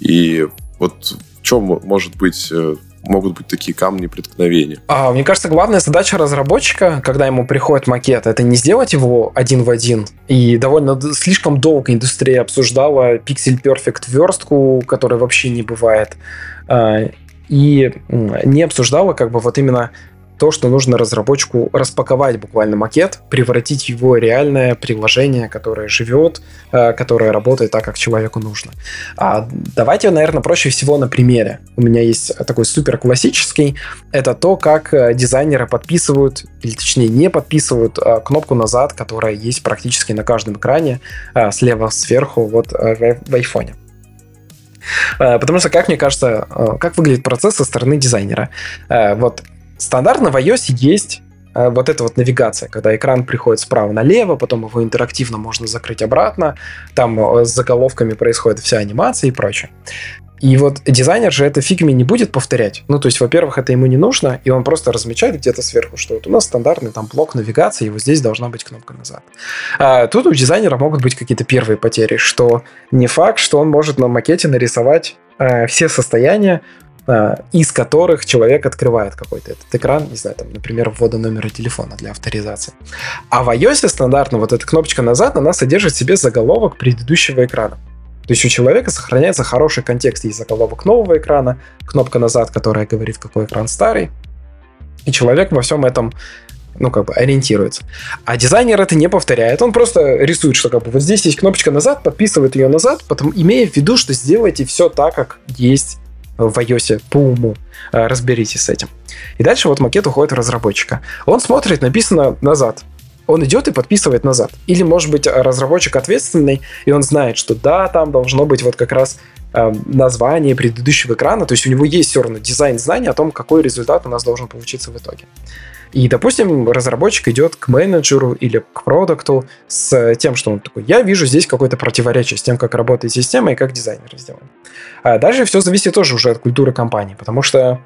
И вот в чем может быть э, могут быть такие камни преткновения? А, мне кажется, главная задача разработчика, когда ему приходит макет, это не сделать его один в один. И довольно слишком долго индустрия обсуждала Perfect верстку, которой вообще не бывает. И не обсуждала как бы вот именно то, что нужно разработчику распаковать буквально макет, превратить его реальное приложение, которое живет, э, которое работает так, как человеку нужно. А давайте, наверное, проще всего на примере. У меня есть такой супер классический. Это то, как э, дизайнеры подписывают, или точнее не подписывают э, кнопку назад, которая есть практически на каждом экране, слева сверху вот в айфоне. Э, потому что, как мне кажется, э, как выглядит процесс со стороны дизайнера. Э, вот стандартно в iOS есть вот эта вот навигация, когда экран приходит справа налево, потом его интерактивно можно закрыть обратно, там с заголовками происходит вся анимация и прочее. И вот дизайнер же это фигме не будет повторять. Ну, то есть, во-первых, это ему не нужно, и он просто размечает где-то сверху, что вот у нас стандартный там блок навигации, и вот здесь должна быть кнопка назад. А тут у дизайнера могут быть какие-то первые потери, что не факт, что он может на макете нарисовать э, все состояния, э, из которых человек открывает какой-то этот экран, не знаю, там, например, ввода номера телефона для авторизации. А в iOS стандартно вот эта кнопочка назад, она содержит в себе заголовок предыдущего экрана. То есть у человека сохраняется хороший контекст. Есть заголовок нового экрана, кнопка назад, которая говорит, какой экран старый. И человек во всем этом ну, как бы ориентируется. А дизайнер это не повторяет. Он просто рисует, что как бы вот здесь есть кнопочка назад, подписывает ее назад, потом имея в виду, что сделайте все так, как есть в iOS по уму. Э, разберитесь с этим. И дальше вот макет уходит в разработчика. Он смотрит, написано назад он идет и подписывает назад. Или, может быть, разработчик ответственный, и он знает, что да, там должно быть вот как раз э, название предыдущего экрана, то есть у него есть все равно дизайн знания о том, какой результат у нас должен получиться в итоге. И, допустим, разработчик идет к менеджеру или к продукту с тем, что он такой, я вижу здесь какое-то противоречие с тем, как работает система и как дизайнер сделан. А дальше все зависит тоже уже от культуры компании, потому что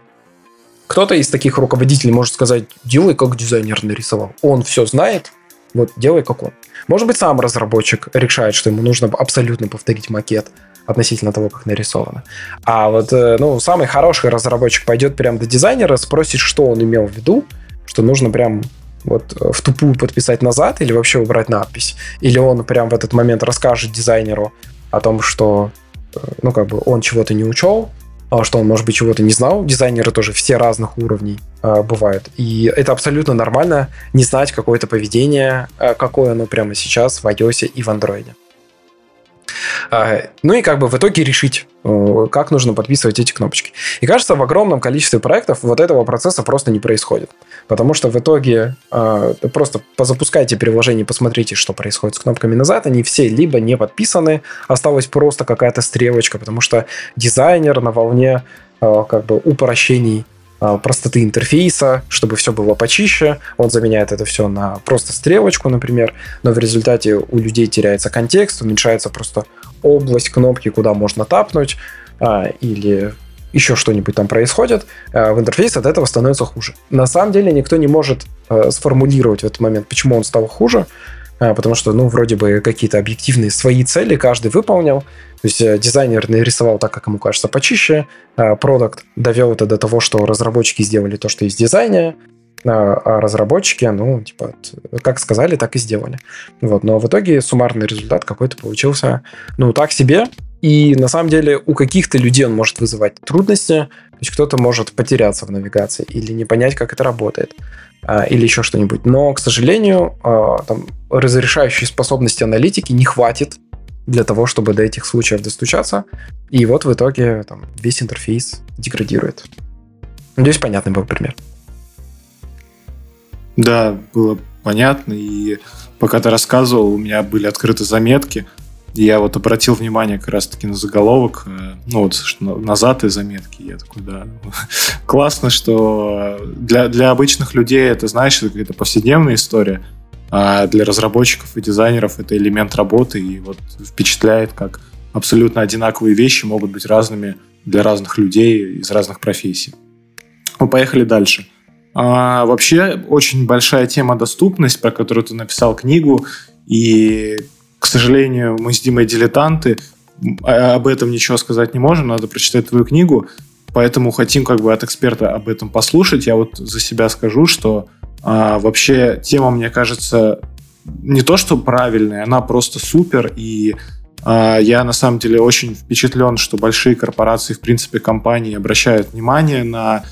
Кто-то из таких руководителей может сказать, делай как дизайнер нарисовал. Он все знает, вот делай как он. Может быть, сам разработчик решает, что ему нужно абсолютно повторить макет относительно того, как нарисовано. А вот э, ну, самый хороший разработчик пойдет прям до дизайнера, спросит, что он имел в виду, что нужно прям вот э, в тупую подписать назад или вообще убрать надпись. Или он прям в этот момент расскажет дизайнеру о том, что э, ну, как бы он чего-то не учел, что он, может быть, чего-то не знал. Дизайнеры тоже все разных уровней э, бывают. И это абсолютно нормально не знать какое-то поведение, э, какое оно прямо сейчас в iOS и в Android. А, ну и как бы в итоге решить, э, как нужно подписывать эти кнопочки. И кажется, в огромном количестве проектов вот этого процесса просто не происходит. Потому что в итоге а, просто позапускайте приложение, посмотрите, что происходит с кнопками назад. Они все либо не подписаны, осталась просто какая-то стрелочка, потому что дизайнер на волне а, как бы упрощений простоты интерфейса, чтобы все было почище. Он заменяет это все на просто стрелочку, например, но в результате у людей теряется контекст, уменьшается просто область кнопки, куда можно тапнуть, а, или еще что-нибудь там происходит, а, в интерфейс от этого становится хуже. На самом деле никто не может сформулировать в этот момент, почему он стал хуже, потому что, ну, вроде бы какие-то объективные свои цели каждый выполнил. То есть э, дизайнер нарисовал так, как ему кажется, почище, продукт довел это до того, что разработчики сделали то, что есть в дизайне, а, а разработчики, ну, типа, как сказали, так и сделали. Вот, но в итоге суммарный результат какой-то получился, ну, так себе. И на самом деле у каких-то людей он может вызывать трудности, то есть кто-то может потеряться в навигации или не понять, как это работает, а, или еще что-нибудь. Но, к сожалению, а, там, разрешающей способности аналитики не хватит для того, чтобы до этих случаев достучаться. И вот в итоге там, весь интерфейс деградирует. Надеюсь, понятный был пример. Да, было понятно. И пока ты рассказывал, у меня были открыты заметки. Я вот обратил внимание как раз-таки на заголовок, э, ну вот назад и заметки. Я такой, да, классно, что для, для обычных людей это, знаешь, это какая-то повседневная история, а для разработчиков и дизайнеров это элемент работы, и вот впечатляет, как абсолютно одинаковые вещи могут быть разными для разных людей из разных профессий. Мы поехали дальше. А, вообще очень большая тема доступность, про которую ты написал книгу, и, к сожалению, мы с Димой дилетанты, а, об этом ничего сказать не можем, надо прочитать твою книгу, поэтому хотим как бы от эксперта об этом послушать. Я вот за себя скажу, что а, вообще тема, мне кажется, не то что правильная, она просто супер, и а, я на самом деле очень впечатлен, что большие корпорации, в принципе, компании обращают внимание на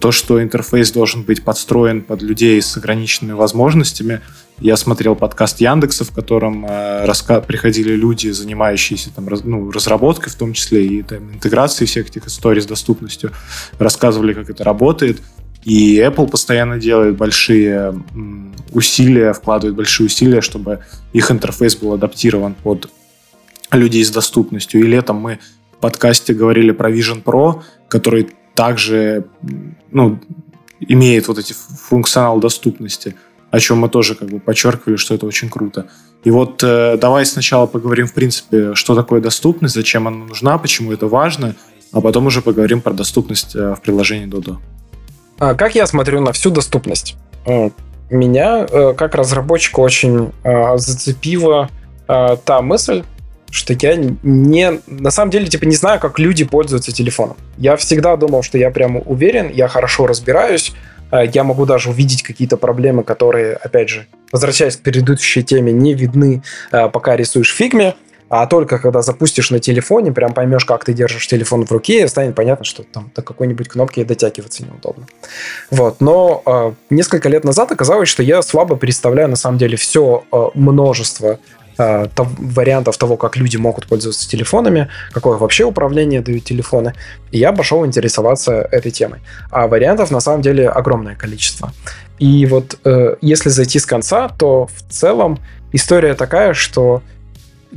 то, что интерфейс должен быть подстроен под людей с ограниченными возможностями. Я смотрел подкаст Яндекса, в котором э, раска- приходили люди, занимающиеся там, раз- ну, разработкой, в том числе и там, интеграцией всех этих историй с доступностью, рассказывали, как это работает. И Apple постоянно делает большие усилия, вкладывает большие усилия, чтобы их интерфейс был адаптирован под людей с доступностью. И летом мы в подкасте говорили про Vision Pro, который также ну, имеет вот эти функционал доступности, о чем мы тоже как бы подчеркивали, что это очень круто. И вот э, давай сначала поговорим, в принципе, что такое доступность, зачем она нужна, почему это важно, а потом уже поговорим про доступность э, в приложении Dodo. А как я смотрю на всю доступность? Э, меня, э, как разработчика, очень э, зацепила та мысль, что я не, на самом деле, типа, не знаю, как люди пользуются телефоном. Я всегда думал, что я прямо уверен, я хорошо разбираюсь, э, я могу даже увидеть какие-то проблемы, которые, опять же, возвращаясь к предыдущей теме, не видны, э, пока рисуешь фигме, а только когда запустишь на телефоне, прям поймешь, как ты держишь телефон в руке, и станет понятно, что там до какой-нибудь кнопки дотягиваться неудобно. Вот. Но э, несколько лет назад оказалось, что я слабо представляю на самом деле все э, множество э, вариантов того, как люди могут пользоваться телефонами, какое вообще управление дают телефоны. И я пошел интересоваться этой темой. А вариантов на самом деле огромное количество. И вот э, если зайти с конца, то в целом история такая, что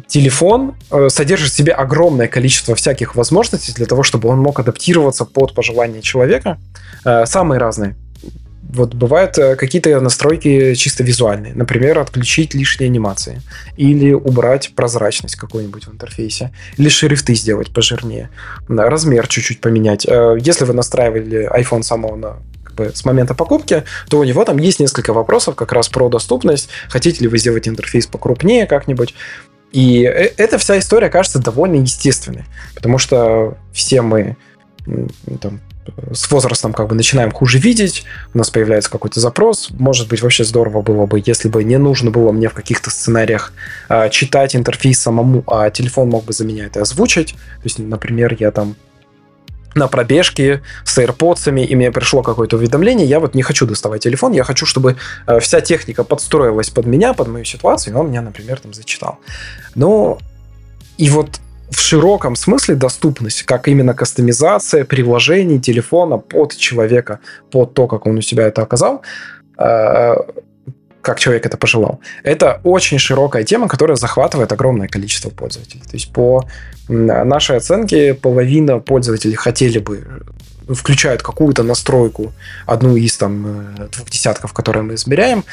телефон э, содержит в себе огромное количество всяких возможностей для того, чтобы он мог адаптироваться под пожелания человека. Э, самые разные вот бывают э, какие-то настройки чисто визуальные. Например, отключить лишние анимации. Или убрать прозрачность какую-нибудь в интерфейсе. Или шрифты сделать пожирнее. Размер чуть-чуть поменять. Э, если вы настраивали iPhone самого на как бы, с момента покупки, то у него там есть несколько вопросов как раз про доступность. Хотите ли вы сделать интерфейс покрупнее как-нибудь? И э, эта вся история кажется довольно естественной, потому что все мы там, с возрастом как бы начинаем хуже видеть, у нас появляется какой-то запрос. Может быть, вообще здорово было бы, если бы не нужно было мне в каких-то сценариях э, читать интерфейс самому, а телефон мог бы за меня это озвучить. То есть, например, я там на пробежке с AirPods, и мне пришло какое-то уведомление, я вот не хочу доставать телефон, я хочу, чтобы э, вся техника подстроилась под меня, под мою ситуацию, и он меня, например, там зачитал. Ну, и вот в широком смысле доступность, как именно кастомизация приложений телефона под человека, под то, как он у себя это оказал, э, как человек это пожелал. Это очень широкая тема, которая захватывает огромное количество пользователей. То есть по нашей оценке половина пользователей хотели бы включают какую-то настройку, одну из там э, двух десятков, которые мы измеряем,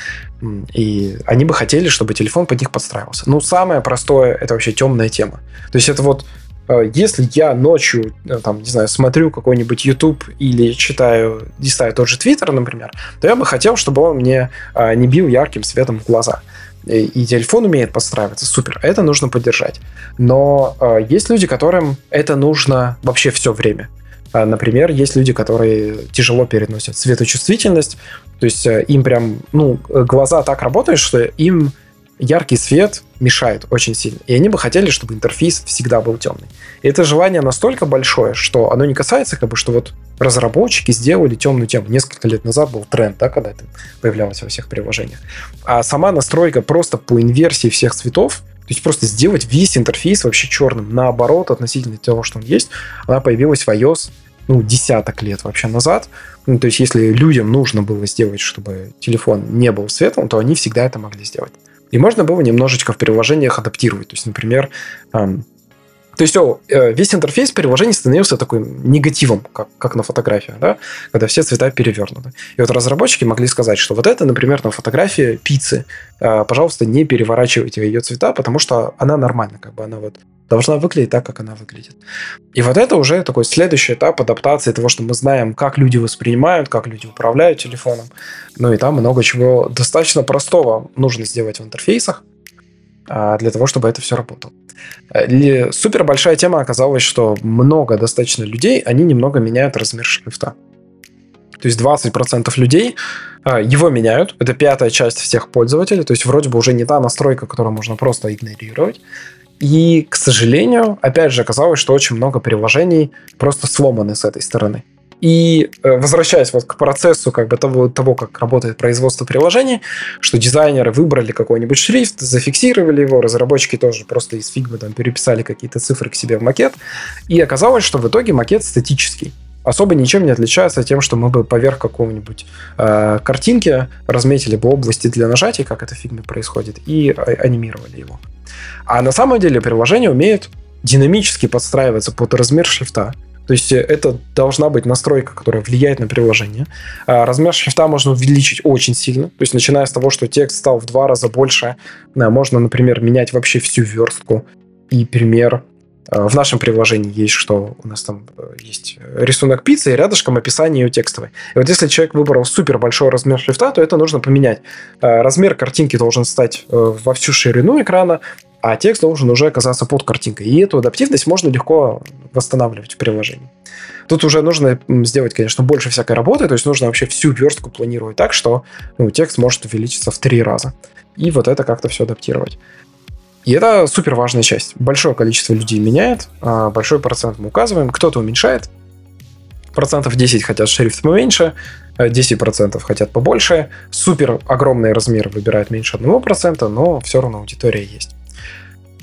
и они бы хотели, чтобы телефон под них подстраивался. Ну, самое простое – это вообще темная тема. То есть это вот Э, если я ночью, э, там, не знаю, смотрю какой-нибудь YouTube или читаю, листаю тот же Twitter, например, то я бы хотел, чтобы он мне не бил ярким светом в глаза. И телефон умеет подстраиваться, супер, это нужно поддержать. Но есть люди, которым это нужно вообще все время. Например, есть люди, которые тяжело переносят светочувствительность, то есть им прям, ну, глаза так работают, что им яркий свет мешает очень сильно. И они бы хотели, чтобы интерфейс всегда был темный. И это желание настолько большое, что оно не касается, как бы, что вот разработчики сделали темную тему. Несколько лет назад был тренд, да, когда это появлялось во всех приложениях. А сама настройка просто по инверсии всех цветов, то есть просто сделать весь интерфейс вообще черным, наоборот, относительно того, что он есть, она появилась в iOS ну, десяток лет вообще назад. Ну, то есть, если людям нужно было сделать, чтобы телефон не был светлым, то они всегда это могли сделать. И можно было немножечко в приложениях адаптировать. То есть, например, то есть о, э, весь интерфейс приложения становился такой негативом, как, как на фотографиях, да? когда все цвета перевернуты. И вот разработчики могли сказать, что вот это, например, на фотографии пиццы, э, пожалуйста, не переворачивайте ее цвета, потому что она нормальна, как бы она вот должна выглядеть так, как она выглядит. И вот это уже такой следующий этап адаптации того, что мы знаем, как люди воспринимают, как люди управляют телефоном. Ну и там много чего достаточно простого нужно сделать в интерфейсах для того, чтобы это все работало. Э, супер большая тема оказалась, что много достаточно людей, они немного меняют размер шрифта. То есть 20% людей а, его меняют. Это пятая часть всех пользователей. То есть вроде бы уже не та настройка, которую можно просто игнорировать. И, к сожалению, опять же, оказалось, что очень много приложений просто сломаны с этой стороны. И э, возвращаясь вот к процессу как бы того, того, как работает производство приложений, что дизайнеры выбрали какой-нибудь шрифт, зафиксировали его, разработчики тоже просто из фигмы там переписали какие-то цифры к себе в макет, и оказалось, что в итоге макет статический особо ничем не отличается тем, что мы бы поверх какого-нибудь э, картинки разметили бы области для нажатий, как это в фигме происходит, и а, анимировали его. А на самом деле приложение умеет динамически подстраиваться под размер шрифта. То есть э, это должна быть настройка, которая влияет на приложение. А размер шрифта можно увеличить очень сильно. То есть начиная с того, что текст стал в два раза больше, можно, например, менять вообще всю верстку. И пример Э, в нашем приложении есть, что у нас там э, есть рисунок пиццы и рядышком описание ее текстовое. И вот если человек выбрал супер большой размер шрифта, то это нужно поменять. Э, размер картинки должен стать во всю ширину экрана, а текст должен уже оказаться под картинкой. И эту адаптивность можно легко восстанавливать в приложении. Тут уже нужно сделать, конечно, больше всякой работы, то есть нужно вообще всю верстку планировать так, что ну, текст может увеличиться в три раза. И вот это как-то все адаптировать. И это супер важная часть. Большое количество людей меняет, а большой процент мы указываем, кто-то уменьшает, процентов 10 хотят шрифт поменьше, 10% э, хотят побольше, супер огромные размеры выбирают меньше 1%, но все равно аудитория есть.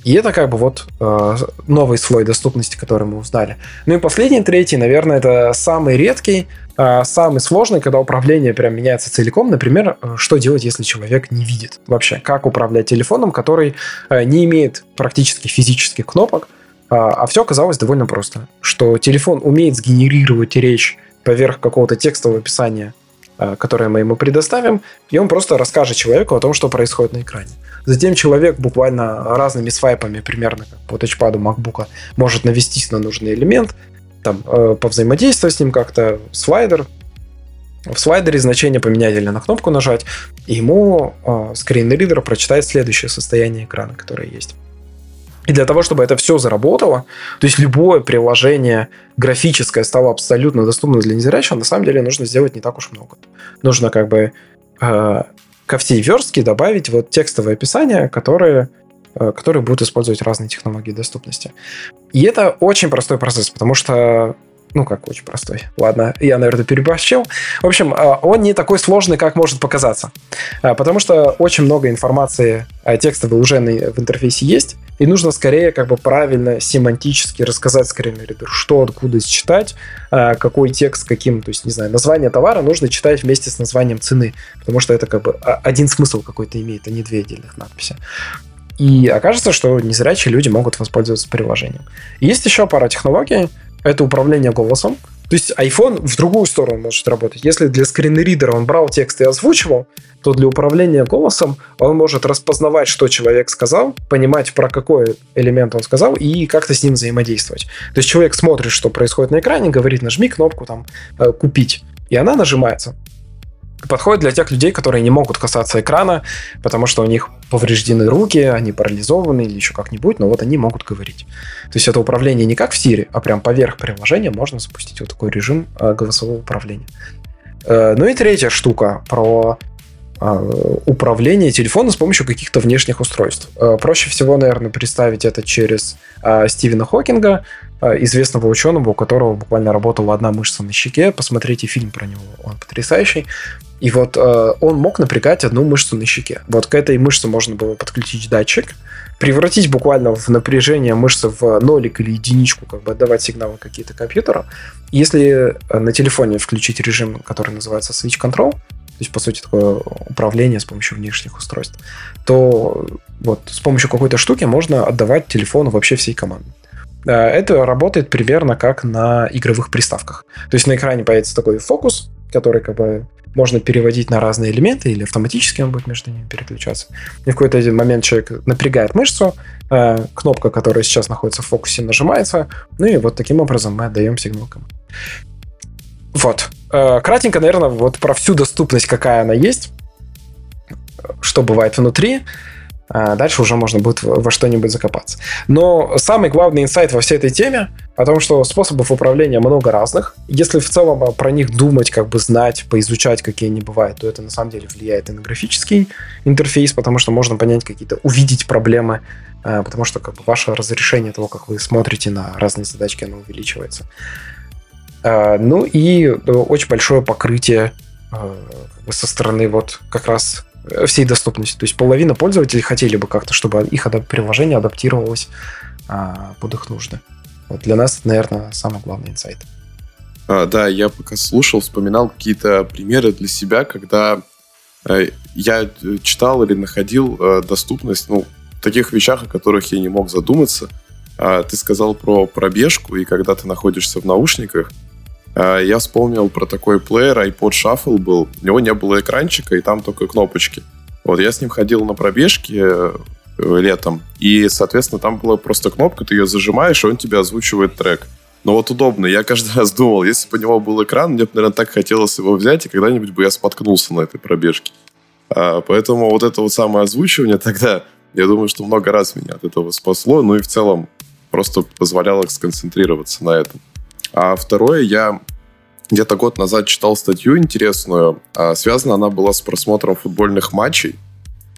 И это как бы вот э, новый слой доступности, который мы узнали. Ну и последний, третий, наверное, это самый редкий, э, самый сложный, когда управление прям меняется целиком. Например, э, что делать, если человек не видит вообще, как управлять телефоном, который э, не имеет практически физических кнопок, э, а все оказалось довольно просто. Что телефон умеет сгенерировать речь поверх какого-то текстового описания которое мы ему предоставим, и он просто расскажет человеку о том, что происходит на экране. Затем человек буквально разными свайпами, примерно как по тачпаду MacBook, может навестись на нужный элемент, там, э, повзаимодействовать с ним как-то, слайдер, в слайдере значение поменять или на кнопку нажать, и ему э, скринридер прочитает следующее состояние экрана, которое есть. И для того, чтобы это все заработало, то есть любое приложение графическое стало абсолютно доступным для незрячих, на самом деле нужно сделать не так уж много. Нужно как бы э, ко всей верстке добавить вот текстовое описание, которое, э, которое будут использовать разные технологии доступности. И это очень простой процесс, потому что ну, как очень простой. Ладно, я, наверное, переборщил. В общем, э, он не такой сложный, как может показаться. Э, потому что очень много информации текстовой уже в интерфейсе есть. И нужно скорее как бы правильно семантически рассказать скринридеру, что откуда читать, э, какой текст каким, то есть, не знаю, название товара нужно читать вместе с названием цены, потому что это как бы один смысл какой-то имеет, а не две отдельных надписи. И окажется, что незрячие люди могут воспользоваться приложением. Есть еще пара технологий. Это управление голосом. То есть iPhone в другую сторону может работать. Если для скринридера он брал текст и озвучивал, то для управления голосом он может распознавать, что человек сказал, понимать, про какой элемент он сказал, и как-то с ним взаимодействовать. То есть человек смотрит, что происходит на экране, говорит, нажми кнопку там э, «Купить», и она нажимается подходит для тех людей, которые не могут касаться экрана, потому что у них повреждены руки, они парализованы или еще как-нибудь, но вот они могут говорить. То есть это управление не как в Siri, а прям поверх приложения можно запустить вот такой режим э, голосового управления. Э, ну и третья штука про э, управление телефоном с помощью каких-то внешних устройств. Проще всего, наверное, представить это через Стивена Хокинга, известного ученого, у которого буквально работала одна мышца на щеке. Посмотрите фильм про него, он потрясающий. И вот э, он мог напрягать одну мышцу на щеке. Вот к этой мышце можно было подключить датчик, превратить буквально в напряжение мышцы в нолик или единичку, как бы отдавать сигналы какие-то компьютеру. Если э, на телефоне включить режим, который называется Switch Control, то есть, по сути, такое управление с помощью внешних устройств, то вот с помощью какой-то штуки можно отдавать телефону вообще всей команды. Э, это работает примерно как на игровых приставках. То есть на экране появится такой фокус, который как бы можно переводить на разные элементы, или автоматически он будет между ними переключаться. И в какой-то один момент человек напрягает мышцу, э, кнопка, которая сейчас находится в фокусе, нажимается, ну и вот таким образом мы отдаем сигнал команды. Вот. Э, кратенько, наверное, вот про всю доступность, какая она есть, что бывает внутри. А дальше уже можно будет во что-нибудь закопаться. Но самый главный инсайт во всей этой теме о том, что способов управления много разных. Если в целом про них думать, как бы знать, поизучать, какие они бывают, то это на самом деле влияет и на графический интерфейс, потому что можно понять какие-то, увидеть проблемы, а, потому что как бы ваше разрешение того, как вы смотрите на разные задачки, оно увеличивается. А, ну и э, очень большое покрытие со стороны вот как раз всей доступности. То есть половина пользователей хотели бы как-то, чтобы их приложение адаптировалось а, под их нужды. Вот для нас наверное, самый главный инсайт. А, да, я пока слушал, вспоминал какие-то примеры для себя, когда э, я читал или находил э, доступность ну, в таких вещах, о которых я не мог задуматься. А, ты сказал про пробежку, и когда ты находишься в наушниках, я вспомнил про такой плеер, iPod Shuffle был. У него не было экранчика, и там только кнопочки. Вот я с ним ходил на пробежки э, летом, и, соответственно, там была просто кнопка, ты ее зажимаешь, и он тебе озвучивает трек. Но вот удобно. Я каждый раз думал, если бы у него был экран, мне бы, наверное, так хотелось его взять, и когда-нибудь бы я споткнулся на этой пробежке. А, поэтому вот это вот самое озвучивание тогда, я думаю, что много раз меня от этого спасло, ну и в целом просто позволяло сконцентрироваться на этом. А второе, я где-то год назад читал статью интересную. А связана она была с просмотром футбольных матчей.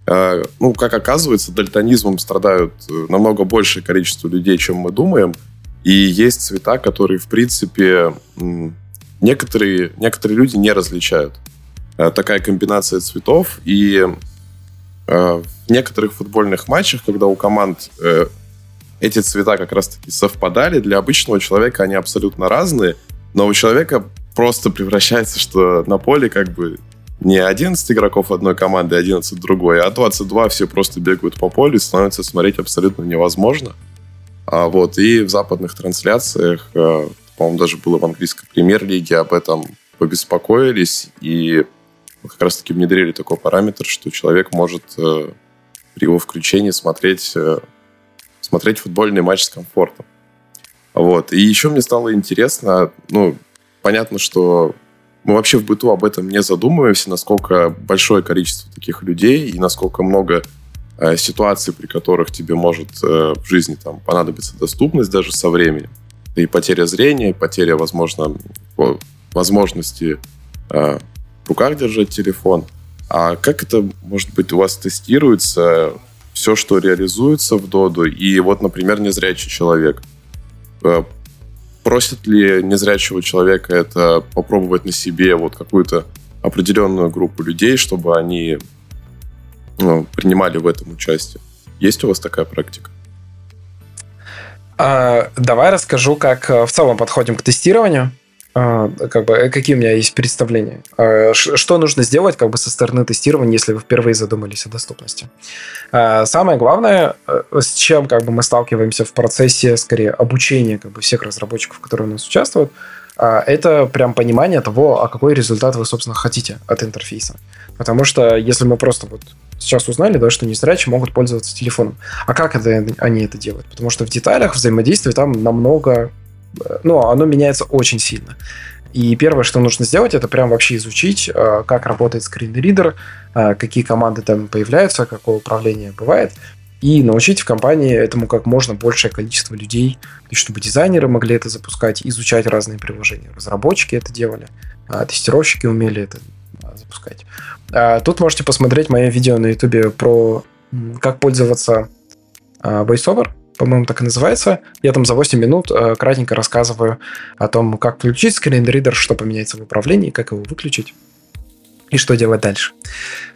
А, ну, как оказывается, дальтонизмом страдают э, намного большее количество людей, чем мы думаем. И есть цвета, которые, в принципе, некоторые, некоторые люди не различают. А, такая комбинация цветов. И в некоторых футбольных матчах, когда у команд э, эти цвета как раз-таки совпадали. Для обычного человека они абсолютно разные, но у человека просто превращается, что на поле как бы не 11 игроков одной команды, а 11 другой, а 22 все просто бегают по полю и становится смотреть абсолютно невозможно. А вот, и в западных трансляциях, э, по-моему, даже было в английской премьер-лиге об этом побеспокоились и как раз-таки внедрили такой параметр, что человек может э, при его включении смотреть, э, смотреть футбольный матч с комфортом. Вот. И еще мне стало интересно, ну, понятно, что мы вообще в быту об этом не задумываемся, насколько большое количество таких людей и насколько много э, ситуаций, при которых тебе может э, в жизни там понадобиться доступность даже со временем. И потеря зрения, и потеря, возможно, возможности э, в руках держать телефон. А как это, может быть, у вас тестируется, все, что реализуется в Доду, и вот, например, незрячий человек – Э, просит ли незрячего человека это попробовать на себе вот какую-то определенную группу людей, чтобы они ну, принимали в этом участие? Есть у вас такая практика? А, давай расскажу, как э, в целом подходим к тестированию. А, как бы, э, какие у меня есть представления. А, что нужно сделать как бы со стороны тестирования, если вы впервые задумались о доступности? А, самое главное, э, с чем как бы мы сталкиваемся в процессе, скорее, обучения как бы, всех разработчиков, которые у нас участвуют, это прям понимание того, а какой результат вы, собственно, хотите от интерфейса. Потому что если мы просто вот сейчас узнали, да, что незрячие могут пользоваться телефоном. А как это, они это делают? Потому что в деталях взаимодействия там намного ну, оно меняется очень сильно. И первое, что нужно сделать, это прям вообще изучить, э, как работает скринридер, э, какие команды там появляются, какое управление бывает, и научить в компании этому как можно большее количество людей, чтобы дизайнеры могли это запускать, изучать разные приложения. Разработчики это делали, а тестировщики умели это а, запускать. А тут можете посмотреть мое видео на YouTube про как пользоваться VoiceOver, по-моему, так и называется. Я там за 8 минут э, кратенько рассказываю о том, как включить скринридер, что поменяется в управлении, как его выключить и что делать дальше.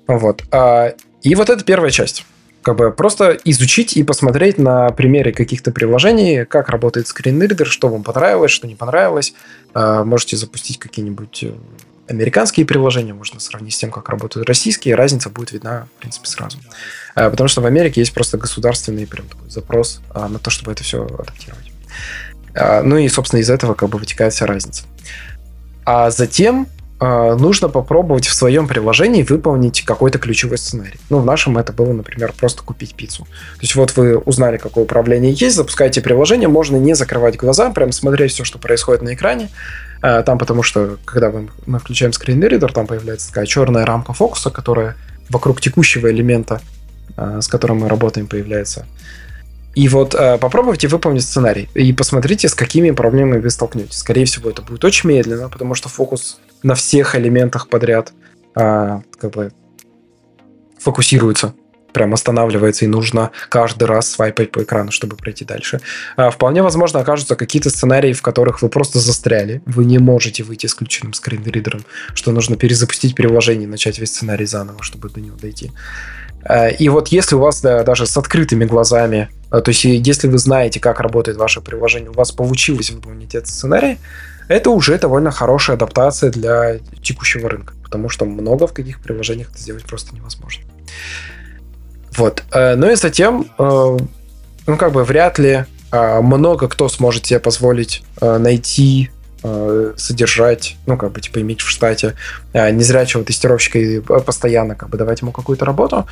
Вот. А, и вот это первая часть. Как бы просто изучить и посмотреть на примере каких-то приложений, как работает скринридер, что вам понравилось, что не понравилось. А, можете запустить какие-нибудь э, американские приложения, можно сравнить с тем, как работают российские, разница будет видна, в принципе, сразу. А, потому что в Америке есть просто государственный прям такой запрос а, на то, чтобы это все адаптировать. А, ну и, собственно, из этого как бы вытекает вся разница. А затем нужно попробовать в своем приложении выполнить какой-то ключевой сценарий. Ну, в нашем это было, например, просто купить пиццу. То есть вот вы узнали, какое управление есть, запускаете приложение, можно не закрывать глаза, прям смотреть все, что происходит на экране, Э, там потому что, когда мы, мы включаем скринридер, там появляется такая черная рамка фокуса, которая вокруг текущего элемента, э, с которым мы работаем, появляется. И вот э, попробуйте выполнить сценарий и посмотрите, с какими проблемами вы столкнетесь. Скорее всего, это будет очень медленно, потому что фокус на всех элементах подряд как бы фокусируется прям останавливается и нужно каждый раз свайпать по экрану, чтобы пройти дальше. А, вполне возможно окажутся какие-то сценарии, в которых вы просто застряли, вы не можете выйти с включенным скринридером, что нужно перезапустить приложение и начать весь сценарий заново, чтобы до него дойти. А, и вот если у вас да, даже с открытыми глазами, а, то есть если вы знаете, как работает ваше приложение, у вас получилось выполнить этот сценарий, это уже довольно хорошая адаптация для текущего рынка, потому что много в каких приложениях это сделать просто невозможно. Вот. Э, ну и затем, э, ну как бы вряд ли э, много кто сможет себе позволить найти содержать, ну, как бы, типа, иметь в штате незрячего тестировщика и постоянно, как бы, давать ему какую-то работу.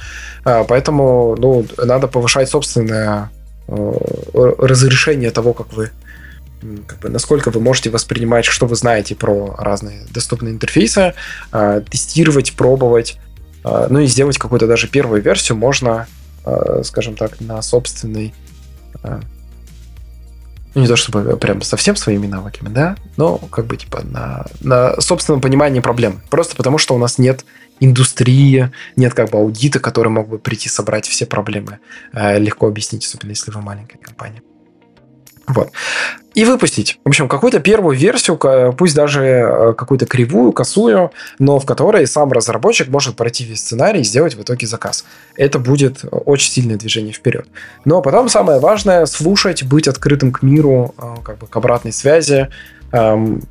Поэтому, ну, надо повышать собственное разрешение того, как вы как бы, насколько вы можете воспринимать, что вы знаете про разные доступные интерфейсы, тестировать, пробовать, ну и сделать какую-то даже первую версию можно, а, скажем так, на собственной а, ну, не то чтобы прям совсем своими навыками, да, но как бы типа на, на собственном понимании проблем. Просто потому, что у нас нет индустрии, нет как бы аудита, который мог бы прийти собрать все проблемы. Легко объяснить, особенно если вы маленькая компания. Вот. И выпустить. В общем, какую-то первую версию, пусть даже э, какую-то кривую, косую, но в которой сам разработчик может пройти весь сценарий и сделать в итоге заказ. Это будет очень сильное движение вперед. Но потом самое важное слушать, быть открытым к миру, э, как бы к обратной связи, эм,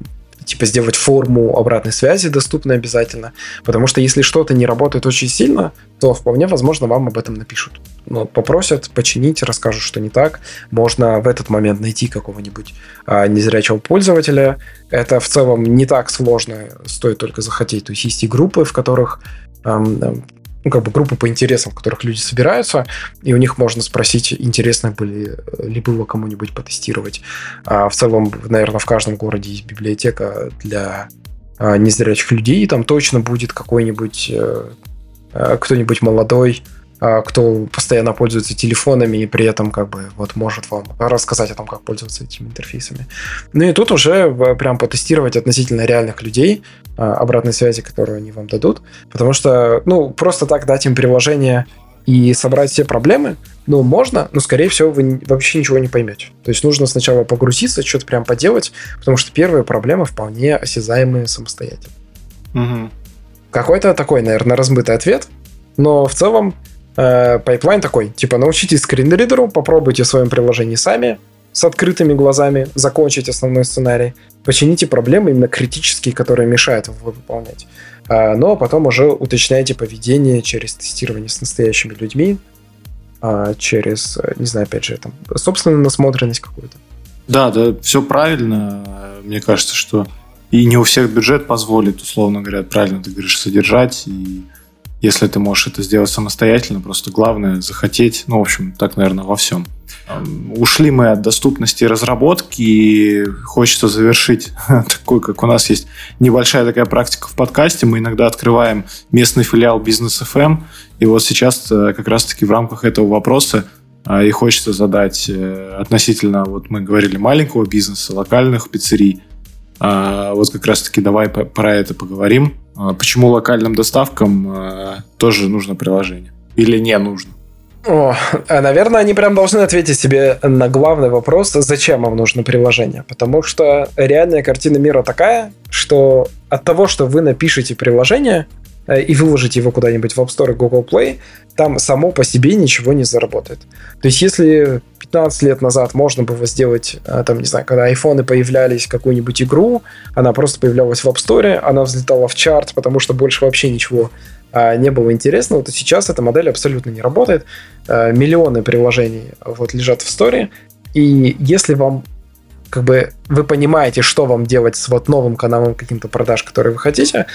типа сделать форму обратной связи доступной обязательно, потому что если что-то не работает очень сильно, то вполне возможно вам об этом напишут. ну, попросят починить, расскажут, что не так. Можно в этот момент найти какого-нибудь а, незрячего пользователя. Это в целом не так сложно, стоит только захотеть. То есть есть и группы, в которых ну, как бы группы по интересам, в которых люди собираются, и у них можно спросить, интересно были, ли было кому-нибудь потестировать. А в целом, наверное, в каждом городе есть библиотека для а, незрячих людей, и там точно будет какой-нибудь э, э, кто-нибудь молодой, кто постоянно пользуется телефонами и при этом как бы вот может вам рассказать о том, как пользоваться этими интерфейсами. Ну и тут уже прям потестировать относительно реальных людей а, обратной связи, которую они вам дадут, потому что, ну, просто так дать им приложение и собрать все проблемы, ну, можно, но, скорее всего, вы вообще ничего не поймете. То есть нужно сначала погрузиться, что-то прям поделать, потому что первые проблемы вполне осязаемые самостоятельно. Угу. Какой-то такой, наверное, размытый ответ, но в целом Э, pipeline такой, типа, научитесь скринридеру, попробуйте в своем приложении сами, с открытыми глазами, закончить основной сценарий, почините проблемы именно критические, которые мешают его выполнять. Э, но потом уже уточняйте поведение через тестирование с настоящими людьми, э, через, не знаю, опять же, там, собственную насмотренность какую-то. Да, да, все правильно. Мне кажется, что и не у всех бюджет позволит, условно говоря, правильно ты говоришь, содержать и если ты можешь это сделать самостоятельно, просто главное захотеть, ну, в общем, так, наверное, во всем. Ушли мы от доступности разработки, и хочется завершить такой, как у нас есть небольшая такая практика в подкасте. Мы иногда открываем местный филиал Бизнес FM, и вот сейчас э, как раз-таки в рамках этого вопроса э, и хочется задать э, относительно, вот мы говорили, маленького бизнеса, локальных пиццерий. А вот как раз-таки давай про это поговорим. А почему локальным доставкам э, тоже нужно приложение? Или не нужно? О, а, наверное, они прям должны ответить себе на главный вопрос, зачем вам нужно приложение. Потому что реальная картина мира такая, что от того, что вы напишете приложение и выложите его куда-нибудь в App Store и Google Play, там само по себе ничего не заработает. То есть, если 15 лет назад можно было сделать, э, там, не знаю, когда айфоны появлялись, какую-нибудь игру, она просто появлялась в App Store, она взлетала в чарт, потому что больше вообще ничего а, не было интересного, то сейчас эта модель абсолютно не работает. А, миллионы приложений вот лежат в сторе, и если вам как бы вы понимаете, что вам делать с вот новым каналом каким-то продаж, который вы хотите,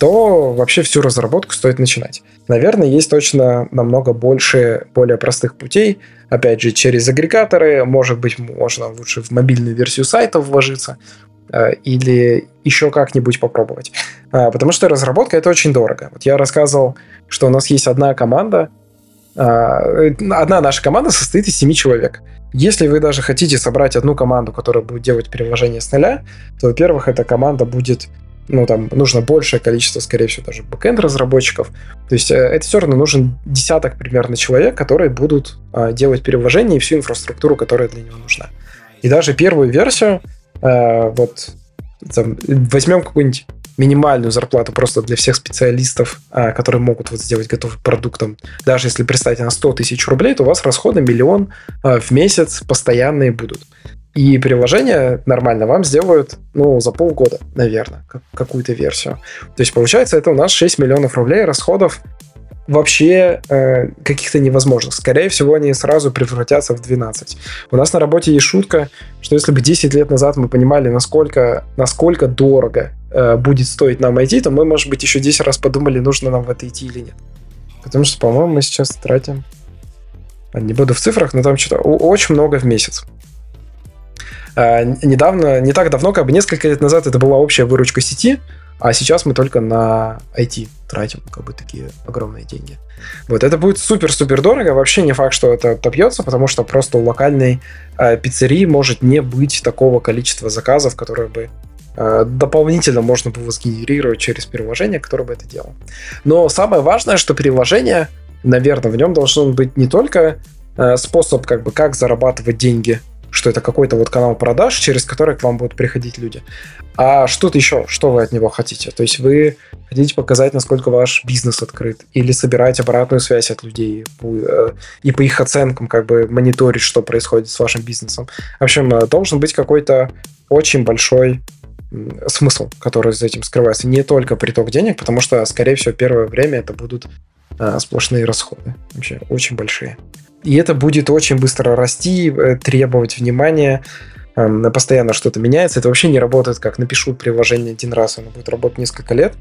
то вообще всю разработку стоит начинать. Наверное, есть точно намного больше более простых путей. Опять же, через агрегаторы, может быть, можно лучше в мобильную версию сайта вложиться э, или еще как-нибудь попробовать. А, потому что разработка это очень дорого. Вот я рассказывал, что у нас есть одна команда, а, одна наша команда состоит из семи человек. Если вы даже хотите собрать одну команду, которая будет делать приложение с нуля, то, во-первых, эта команда будет ну, там нужно большее количество, скорее всего, даже backend разработчиков. То есть э, это все равно нужен десяток примерно человек, которые будут а, делать приложение и всю инфраструктуру, которая для него нужна. И даже первую версию, а, вот там, возьмем какую-нибудь минимальную зарплату просто для всех специалистов, а, которые могут вот сделать готовый продукт, там, даже если представить на 100 тысяч рублей, то у вас расходы миллион а, в месяц постоянные будут. И приложение нормально вам сделают, ну, за полгода, наверное, какую-то версию. То есть, получается, это у нас 6 миллионов рублей расходов вообще э, каких-то невозможных. Скорее всего, они сразу превратятся в 12. У нас на работе есть шутка, что если бы 10 лет назад мы понимали, насколько, насколько дорого э, будет стоить нам идти, то мы, может быть, еще 10 раз подумали, нужно нам в это идти или нет. Потому что, по-моему, мы сейчас тратим... Не буду в цифрах, но там что-то очень много в месяц. А, недавно, не так давно, как бы несколько лет назад это была общая выручка сети, а сейчас мы только на IT тратим как бы такие огромные деньги. Вот это будет супер-супер дорого. Вообще не факт, что это топьется, потому что просто у локальной э, пиццерии может не быть такого количества заказов, которые бы э, дополнительно можно было сгенерировать через приложение, которое бы это делало. Но самое важное, что приложение, наверное, в нем должен быть не только э, способ, как бы, как зарабатывать деньги что это какой-то вот канал продаж, через который к вам будут приходить люди. А что-то еще, что вы от него хотите? То есть вы хотите показать, насколько ваш бизнес открыт, или собирать обратную связь от людей э, и по их оценкам как бы мониторить, что происходит с вашим бизнесом. В общем, э, должен быть какой-то очень большой смысл, который за этим скрывается. Не только приток денег, потому что, скорее всего, первое время это будут а, сплошные расходы. Вообще очень большие. И это будет очень быстро расти, э, требовать внимания, эм, постоянно что-то меняется. Это вообще не работает, как напишу приложение один раз, оно будет работать несколько лет.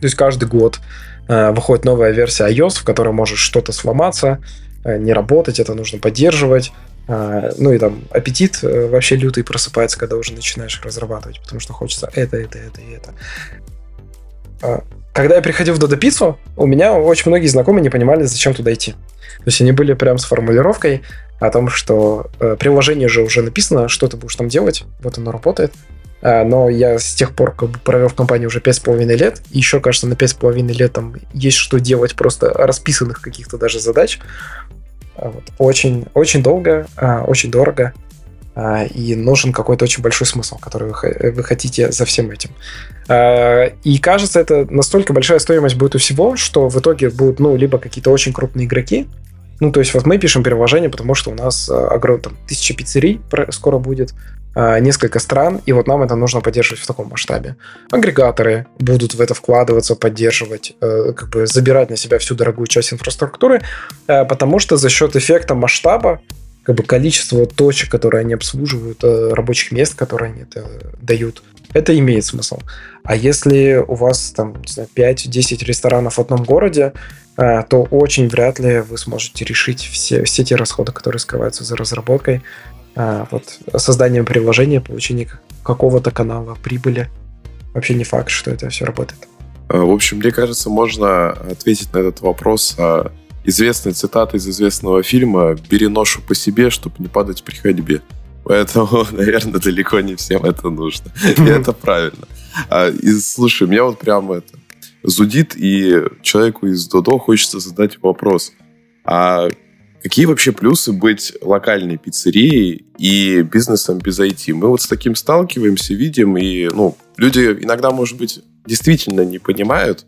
То есть каждый год э, выходит новая версия iOS, в которой может что-то сломаться, э, не работать, это нужно поддерживать. Ну и там аппетит вообще лютый просыпается, когда уже начинаешь разрабатывать, потому что хочется это, это, это и это. Когда я приходил в Додо Пиццу, у меня очень многие знакомые не понимали, зачем туда идти. То есть они были прям с формулировкой о том, что э, приложение же уже написано, что ты будешь там делать, вот оно работает. А, но я с тех пор как бы провел в компании уже 5,5 лет, и еще, кажется, на 5,5 лет там есть что делать, просто расписанных каких-то даже задач. А вот. Очень, очень долго, а, очень дорого, и нужен какой-то очень большой смысл, который вы хотите за всем этим. А, и кажется, это настолько большая стоимость будет у всего, что в итоге будут, ну, либо какие-то очень крупные игроки, ну, то есть вот мы пишем приложение, потому что у нас а, огромное, там, тысяча пиццерий скоро будет, несколько стран, и вот нам это нужно поддерживать в таком масштабе. Агрегаторы будут в это вкладываться, поддерживать, э, как бы забирать на себя всю дорогую часть инфраструктуры, э, потому что за счет эффекта масштаба как бы количество точек, которые они обслуживают, э, рабочих мест, которые они это дают, это имеет смысл. А если у вас там, не знаю, 5-10 ресторанов в одном городе, э, то очень вряд ли вы сможете решить все, все те расходы, которые скрываются за разработкой, э, вот, созданием приложения, получением какого-то канала прибыли. Вообще не факт, что это все работает. В общем, мне кажется, можно ответить на этот вопрос известная цитата из известного фильма «Бери ношу по себе, чтобы не падать при ходьбе». Поэтому, наверное, далеко не всем это нужно. И это правильно. А, и слушай, меня вот прямо это зудит, и человеку из Додо хочется задать вопрос. А какие вообще плюсы быть локальной пиццерией и бизнесом без IT? Мы вот с таким сталкиваемся, видим, и ну, люди иногда, может быть, действительно не понимают,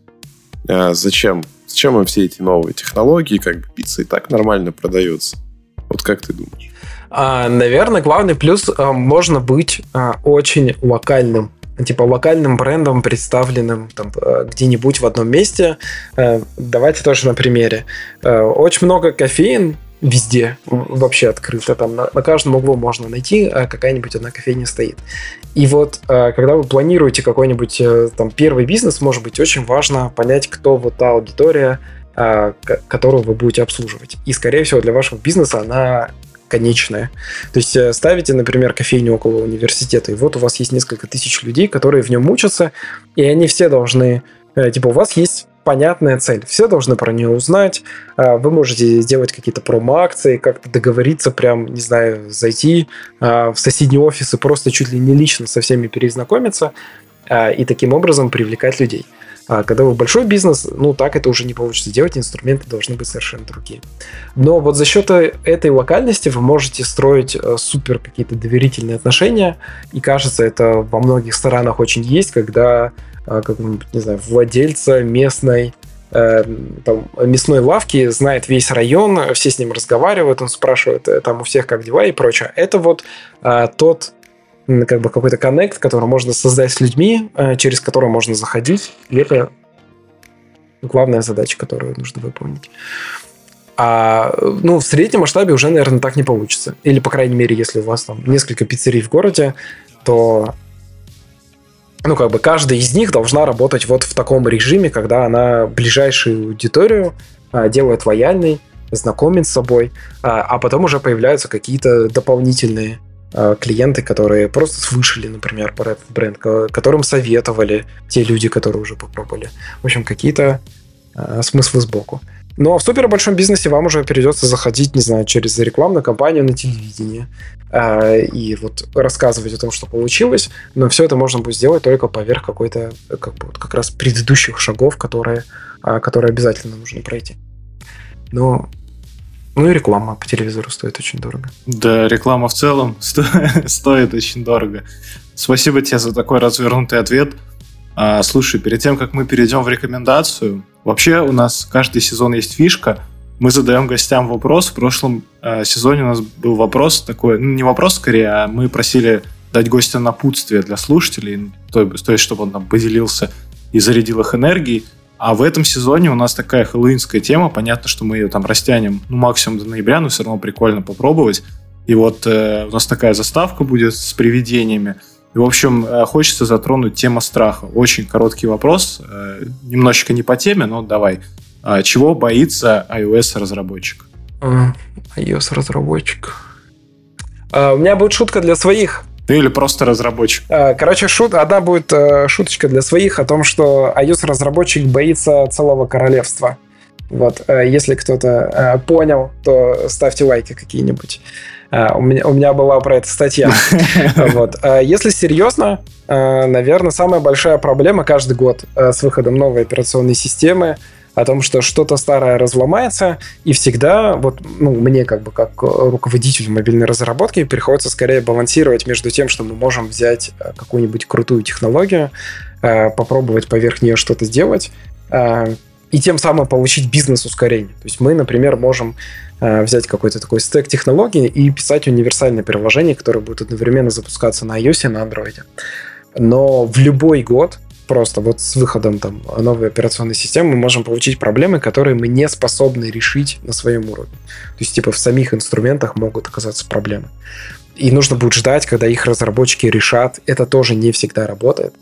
зачем Зачем им все эти новые технологии, как бы пицца и так нормально продается? Вот как ты думаешь? А, наверное, главный плюс а, можно быть а, очень локальным типа локальным брендом, представленным там, где-нибудь в одном месте. Давайте тоже на примере. Очень много кофеин везде вообще открыто. Там на, на каждом углу можно найти, а какая-нибудь одна кофейня стоит. И вот а, когда вы планируете какой-нибудь э, там первый бизнес, может быть, очень важно понять, кто вот та аудитория, а, которую вы будете обслуживать. И, скорее всего, для вашего бизнеса она конечная. То есть э, ставите, например, кофейню около университета, и вот у вас есть несколько тысяч людей, которые в нем учатся, и они все должны... Э, типа, у вас есть понятная цель. Все должны про нее узнать. А, вы можете сделать какие-то промо-акции, как-то договориться, прям, не знаю, зайти а, в соседний офис и просто чуть ли не лично со всеми перезнакомиться а, и таким образом привлекать людей. А когда вы большой бизнес, ну так это уже не получится делать, инструменты должны быть совершенно другие. Но вот за счет этой локальности вы можете строить э, супер какие-то доверительные отношения, и кажется, это во многих странах очень есть, когда какого-нибудь, не знаю, владельца местной э, там, мясной лавки, знает весь район, все с ним разговаривают, он спрашивает э, там у всех как дела и прочее. Это вот а, тот как бы какой-то коннект, который можно создать с людьми, а, через который можно заходить, и это главная задача, которую нужно выполнить. А ну, в среднем масштабе уже, наверное, так не получится. Или, по крайней мере, если у вас там несколько пиццерий в городе, то ну, как бы каждая из них должна работать вот в таком режиме, когда она ближайшую аудиторию а, делает лояльной, знакомит с собой, а, а потом уже появляются какие-то дополнительные а, клиенты, которые просто слышали, например, про этот бренд, которым советовали те люди, которые уже попробовали. В общем, какие-то смыслы сбоку. Ну, а в супер большом бизнесе вам уже придется заходить, не знаю, через рекламную кампанию на телевидении э, и вот рассказывать о том, что получилось, но все это можно будет сделать только поверх какой-то, как бы, вот как раз предыдущих шагов, которые, э, которые обязательно нужно пройти. Но ну и реклама по телевизору стоит очень дорого. Да, реклама в целом сто... стоит очень дорого. Спасибо тебе за такой развернутый ответ. А, слушай, перед тем, как мы перейдем в рекомендацию, вообще у нас каждый сезон есть фишка. Мы задаем гостям вопрос. В прошлом э, сезоне у нас был вопрос такой, ну не вопрос скорее, а мы просили дать гостям напутствие для слушателей, то, то есть чтобы он там поделился и зарядил их энергией. А в этом сезоне у нас такая хэллоуинская тема. Понятно, что мы ее там растянем ну, максимум до ноября, но все равно прикольно попробовать. И вот э, у нас такая заставка будет с привидениями. И, в общем, э, хочется затронуть тему страха. Очень короткий вопрос, э, немножечко не по теме, но давай. А чего боится iOS-разработчик? iOS-разработчик. А, у меня будет шутка для своих. Ты или просто разработчик? А, короче, шут, одна будет э, шуточка для своих о том, что iOS-разработчик боится целого королевства. Вот, если кто-то понял, то ставьте лайки какие-нибудь. У меня, у меня была про это статья. Вот. Если серьезно, наверное, самая большая проблема каждый год с выходом новой операционной системы о том, что что-то старое разломается, и всегда, вот, ну, мне как бы как руководителю мобильной разработки приходится скорее балансировать между тем, что мы можем взять какую-нибудь крутую технологию, попробовать поверх нее что-то сделать, и тем самым получить бизнес-ускорение. То есть мы, например, можем взять какой-то такой стек технологий и писать универсальное приложение, которое будет одновременно запускаться на iOS и на Android. Но в любой год просто вот с выходом там новой операционной системы мы можем получить проблемы, которые мы не способны решить на своем уровне. То есть, типа, в самих инструментах могут оказаться проблемы. И нужно будет ждать, когда их разработчики решат. Это тоже не всегда работает.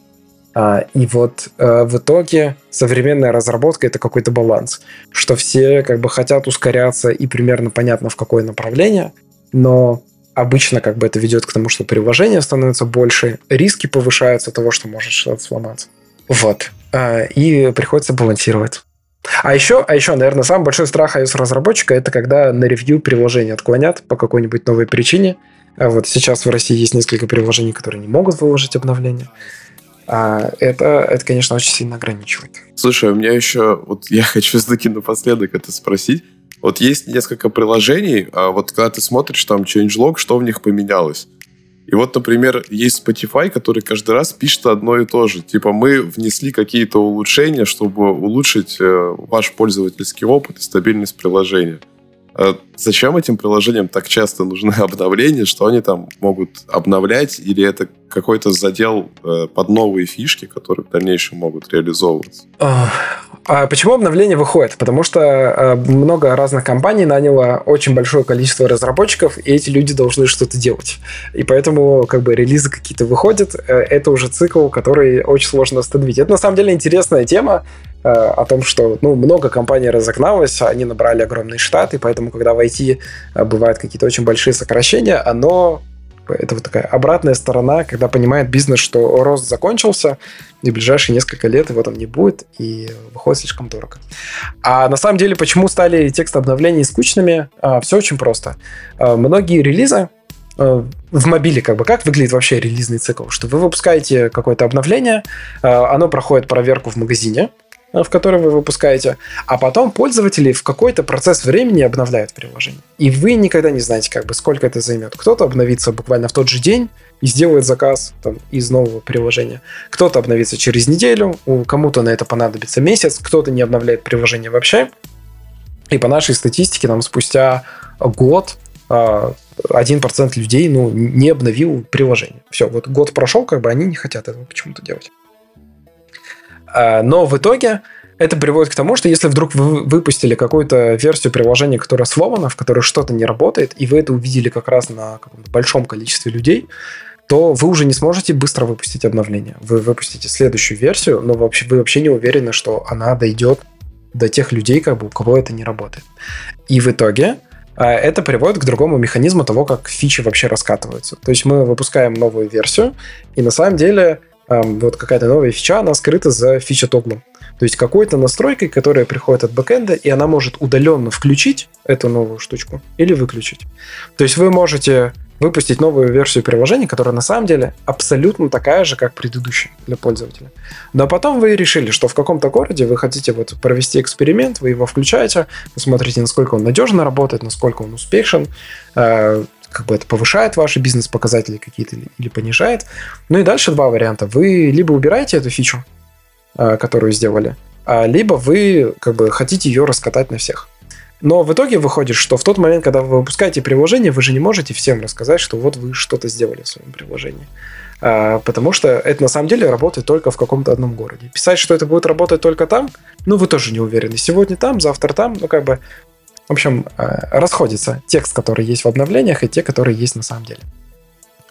А, и вот а, в итоге современная разработка это какой-то баланс, что все как бы хотят ускоряться и примерно понятно в какое направление, но обычно как бы это ведет к тому, что приложение становится больше, риски повышаются того, что может что-то сломаться. Вот. А, и приходится балансировать. А еще, а еще, наверное, самый большой страх iOS-разработчика это когда на ревью приложение отклонят по какой-нибудь новой причине. А вот сейчас в России есть несколько приложений, которые не могут выложить обновления. А это, это, конечно, очень сильно ограничивает. Слушай, у меня еще, вот я хочу все-таки напоследок это спросить. Вот есть несколько приложений, а вот когда ты смотришь там changelog, что в них поменялось. И вот, например, есть Spotify, который каждый раз пишет одно и то же. Типа, мы внесли какие-то улучшения, чтобы улучшить э, ваш пользовательский опыт и стабильность приложения. А зачем этим приложениям так часто нужны обновления, что они там могут обновлять, или это какой-то задел э, под новые фишки, которые в дальнейшем могут реализовываться? А почему обновление выходит? Потому что э, много разных компаний наняло очень большое количество разработчиков, и эти люди должны что-то делать. И поэтому как бы релизы какие-то выходят. Э, это уже цикл, который очень сложно остановить. Это на самом деле интересная тема э, о том, что ну, много компаний разогналось, они набрали огромный штат, и поэтому, когда в IT бывают какие-то очень большие сокращения, оно это вот такая обратная сторона, когда понимает бизнес, что рост закончился, и в ближайшие несколько лет его там не будет, и выходит слишком дорого. А на самом деле, почему стали тексты обновлений скучными? А, все очень просто. А, многие релизы а, в мобиле, как бы, как выглядит вообще релизный цикл? Что вы выпускаете какое-то обновление, оно проходит проверку в магазине, в котором вы выпускаете, а потом пользователи в какой-то процесс времени обновляют приложение. И вы никогда не знаете, как бы, сколько это займет. Кто-то обновится буквально в тот же день и сделает заказ там, из нового приложения. Кто-то обновится через неделю, у кому-то на это понадобится месяц, кто-то не обновляет приложение вообще. И по нашей статистике, нам спустя год 1% а, людей ну, не обновил приложение. Все, вот год прошел, как бы они не хотят этого почему-то делать. А, но в итоге это приводит к тому, что если вдруг вы выпустили какую-то версию приложения, которая сломана, в которой что-то не работает, и вы это увидели как раз на каком-то большом количестве людей, то вы уже не сможете быстро выпустить обновление. Вы выпустите следующую версию, но вообще, вы вообще не уверены, что она дойдет до тех людей, как бы, у кого это не работает. И в итоге а, это приводит к другому механизму того, как фичи вообще раскатываются. То есть мы выпускаем новую версию, и на самом деле вот какая-то новая фича, она скрыта за фича тоглом. То есть какой-то настройкой, которая приходит от бэкэнда, и она может удаленно включить эту новую штучку или выключить. То есть вы можете выпустить новую версию приложения, которая на самом деле абсолютно такая же, как предыдущая для пользователя. Но потом вы решили, что в каком-то городе вы хотите вот провести эксперимент, вы его включаете, вы смотрите, насколько он надежно работает, насколько он успешен, э, как бы это повышает ваши бизнес-показатели какие-то или, понижает. Ну и дальше два варианта. Вы либо убираете эту фичу, э, которую сделали, а либо вы как бы хотите ее раскатать на всех. Но в итоге выходит, что в тот момент, когда вы выпускаете приложение, вы же не можете всем рассказать, что вот вы что-то сделали в своем приложении. А, потому что это на самом деле работает только в каком-то одном городе. Писать, что это будет работать только там, ну, вы тоже не уверены. Сегодня там, завтра там, ну, как бы, в общем, а, расходится текст, который есть в обновлениях, и те, которые есть на самом деле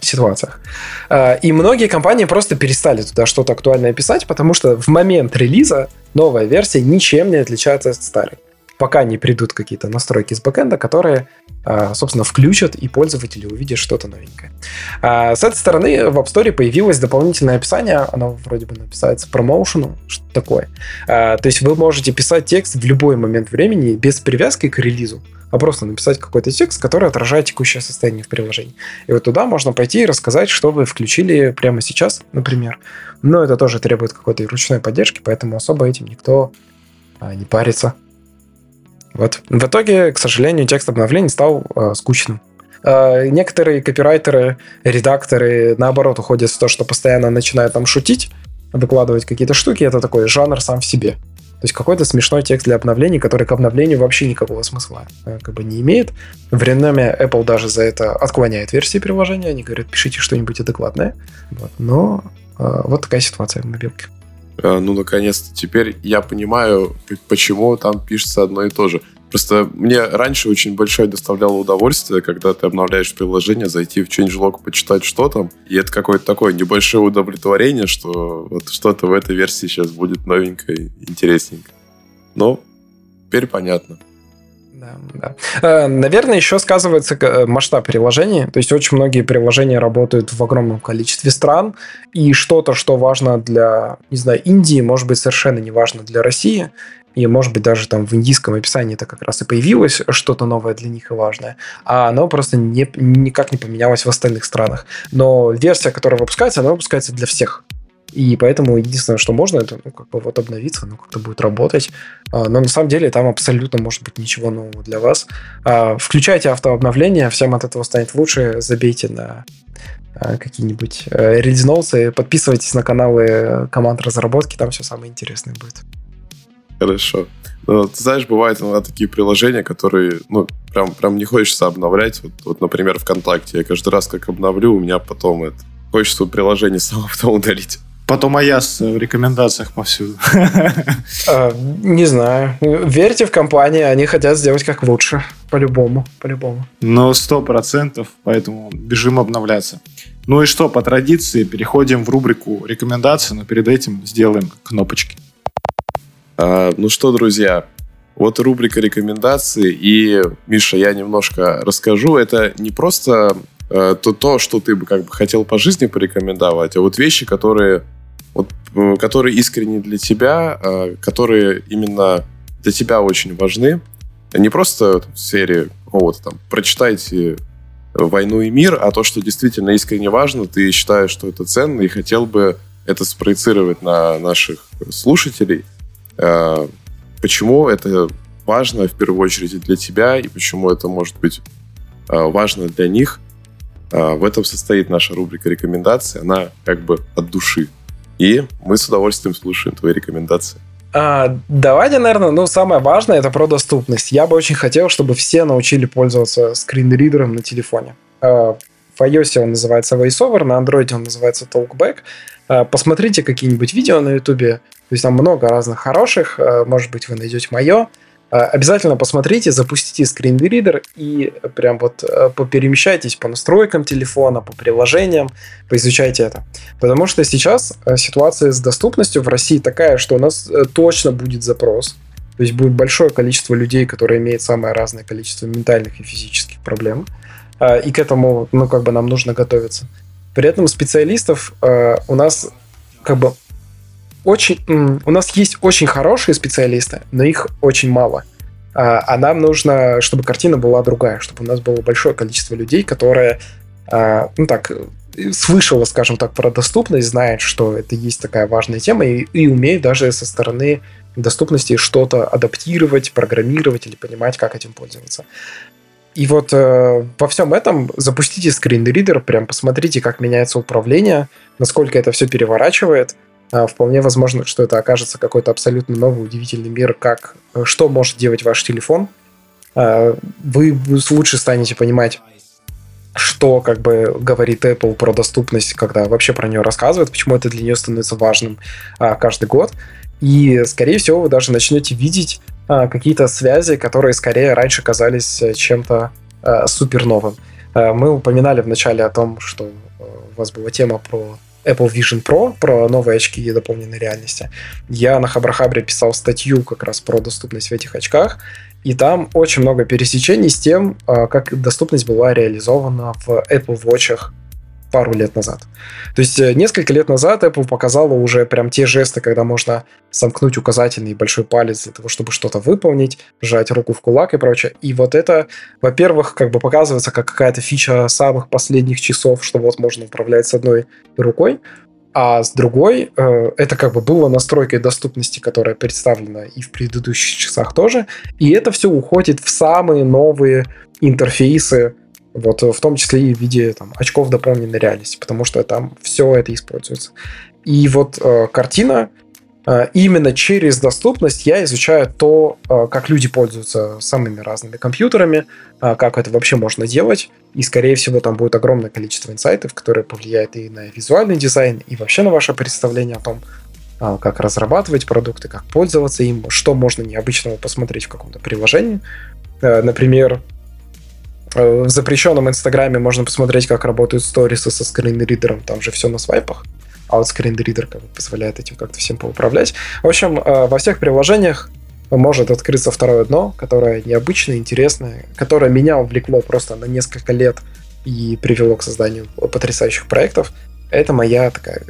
ситуациях. А, и многие компании просто перестали туда что-то актуальное писать, потому что в момент релиза новая версия ничем не отличается от старой пока не придут какие-то настройки с бэкэнда, которые, а, собственно, включат и пользователи увидят что-то новенькое. А, с этой стороны в App Store появилось дополнительное описание, оно вроде бы написается промоушену, что такое. А, то есть вы можете писать текст в любой момент времени без привязки к релизу, а просто написать какой-то текст, который отражает текущее состояние в приложении. И вот туда можно пойти и рассказать, что вы включили прямо сейчас, например. Но это тоже требует какой-то ручной поддержки, поэтому особо этим никто не парится. Вот. В итоге, к сожалению, текст обновлений стал э, скучным. Э, некоторые копирайтеры, редакторы, наоборот, уходят в то, что постоянно начинают там шутить, выкладывать какие-то штуки. Это такой жанр сам в себе. То есть какой-то смешной текст для обновлений, который к обновлению вообще никакого смысла э, как бы не имеет. В Реноме Apple даже за это отклоняет версии приложения. Они говорят, пишите что-нибудь адекватное. Вот. Но э, вот такая ситуация в мобилке. Э, ну, наконец-то, теперь я понимаю, почему там пишется одно и то же. Просто мне раньше очень большое доставляло удовольствие, когда ты обновляешь приложение, зайти в changelog, почитать, что там. И это какое-то такое небольшое удовлетворение, что вот что-то в этой версии сейчас будет новенькое, интересненькое. Но теперь понятно. Да. Э, наверное, еще сказывается э, масштаб приложений. То есть очень многие приложения работают в огромном количестве стран, и что-то, что важно для, не знаю, Индии, может быть совершенно не важно для России. И, может быть, даже там в индийском описании это как раз и появилось что-то новое для них и важное, а оно просто не, никак не поменялось в остальных странах. Но версия, которая выпускается, она выпускается для всех. И поэтому единственное, что можно, это ну, как бы вот обновиться, ну, как-то будет работать. А, но на самом деле там абсолютно может быть ничего нового для вас. А, включайте автообновление, всем от этого станет лучше. Забейте на а, какие-нибудь э, Notes и подписывайтесь на каналы команд разработки, там все самое интересное будет. Хорошо. Ну, ты знаешь, бывают иногда такие приложения, которые, ну, прям, прям не хочется обновлять. Вот, вот, например, ВКонтакте. Я каждый раз, как обновлю, у меня потом это хочется приложение само потом удалить. Потом АЯС в рекомендациях повсюду. А, не знаю. Верьте в компании, они хотят сделать как лучше. По-любому, по-любому. Ну, сто процентов, поэтому бежим обновляться. Ну и что, по традиции, переходим в рубрику рекомендации, но перед этим сделаем кнопочки. А, ну что, друзья, вот рубрика рекомендации, и, Миша, я немножко расскажу. Это не просто э, то, то, что ты бы как бы хотел по жизни порекомендовать, а вот вещи, которые, вот, которые искренне для тебя, э, которые именно для тебя очень важны. Не просто в сфере какого-то там прочитайте «Войну и мир», а то, что действительно искренне важно, ты считаешь, что это ценно, и хотел бы это спроецировать на наших слушателей. Э, почему это важно в первую очередь для тебя, и почему это может быть э, важно для них. В этом состоит наша рубрика рекомендации. Она как бы от души. И мы с удовольствием слушаем твои рекомендации. А, давайте, наверное, ну, самое важное это про доступность. Я бы очень хотел, чтобы все научили пользоваться скринридером на телефоне. В iOS он называется VoiceOver, на Android он называется Talkback. Посмотрите какие-нибудь видео на YouTube, то есть там много разных хороших, э, может быть, вы найдете мое. Э, обязательно посмотрите, запустите скринридер и прям вот э, поперемещайтесь по настройкам телефона, по приложениям, поизучайте это. Потому что сейчас ситуация с доступностью в России такая, что у нас точно будет запрос. То есть будет большое количество людей, которые имеют самое разное количество ментальных и физических проблем. И к этому, ну, как бы нам нужно готовиться. При этом специалистов у нас как бы очень... У нас есть очень хорошие специалисты, но их очень мало. А, а нам нужно, чтобы картина была другая, чтобы у нас было большое количество людей, которые, а, ну так, слышала, скажем так, про доступность, знает, что это есть такая важная тема, и, и умеет даже со стороны доступности что-то адаптировать, программировать или понимать, как этим пользоваться. И вот э, во всем этом запустите скринридер, прям посмотрите, как меняется управление, насколько это все переворачивает – вполне возможно, что это окажется какой-то абсолютно новый, удивительный мир, как э, что может делать ваш телефон. А, вы лучше станете понимать, что как бы говорит Apple про доступность, когда вообще про нее рассказывает, почему это для нее становится важным а, каждый год. И, скорее всего, вы даже начнете видеть а, какие-то связи, которые скорее раньше казались э, чем-то а, супер новым. А, мы упоминали в начале о том, что а, у вас была тема про Apple Vision Pro, про новые очки дополненной реальности. Я на Хабрахабре писал статью как раз про доступность в этих очках, и там очень много пересечений с тем, а, как доступность была реализована в Apple Watch пару лет назад. То есть э, несколько лет назад Apple показала уже прям те жесты, когда можно сомкнуть указательный и большой палец для того, чтобы что-то выполнить, сжать руку в кулак и прочее. И вот это, во-первых, как бы показывается как какая-то фича самых последних часов, что вот можно управлять с одной рукой, а с другой, э, это как бы было настройкой доступности, которая представлена и в предыдущих часах тоже. И это все уходит в самые новые интерфейсы, вот в том числе и в виде там, очков дополненной реальности, потому что там все это используется. И вот э, картина Э, именно через доступность я изучаю то, э, как люди пользуются самыми разными компьютерами, э, как это вообще можно делать. И, скорее всего, там будет огромное количество инсайтов, которые повлияют и на визуальный дизайн, и вообще на ваше представление о том, как разрабатывать продукты, как пользоваться им, что можно необычного посмотреть в каком-то приложении. Например, в запрещенном Инстаграме можно посмотреть, как работают сторисы со скринридером, там же все на свайпах а вот скринридер как бы позволяет этим как-то всем поуправлять. В общем, э, во всех приложениях может открыться второе дно, которое необычное, интересное, которое меня увлекло просто на несколько лет и привело к созданию потрясающих проектов. Это моя такая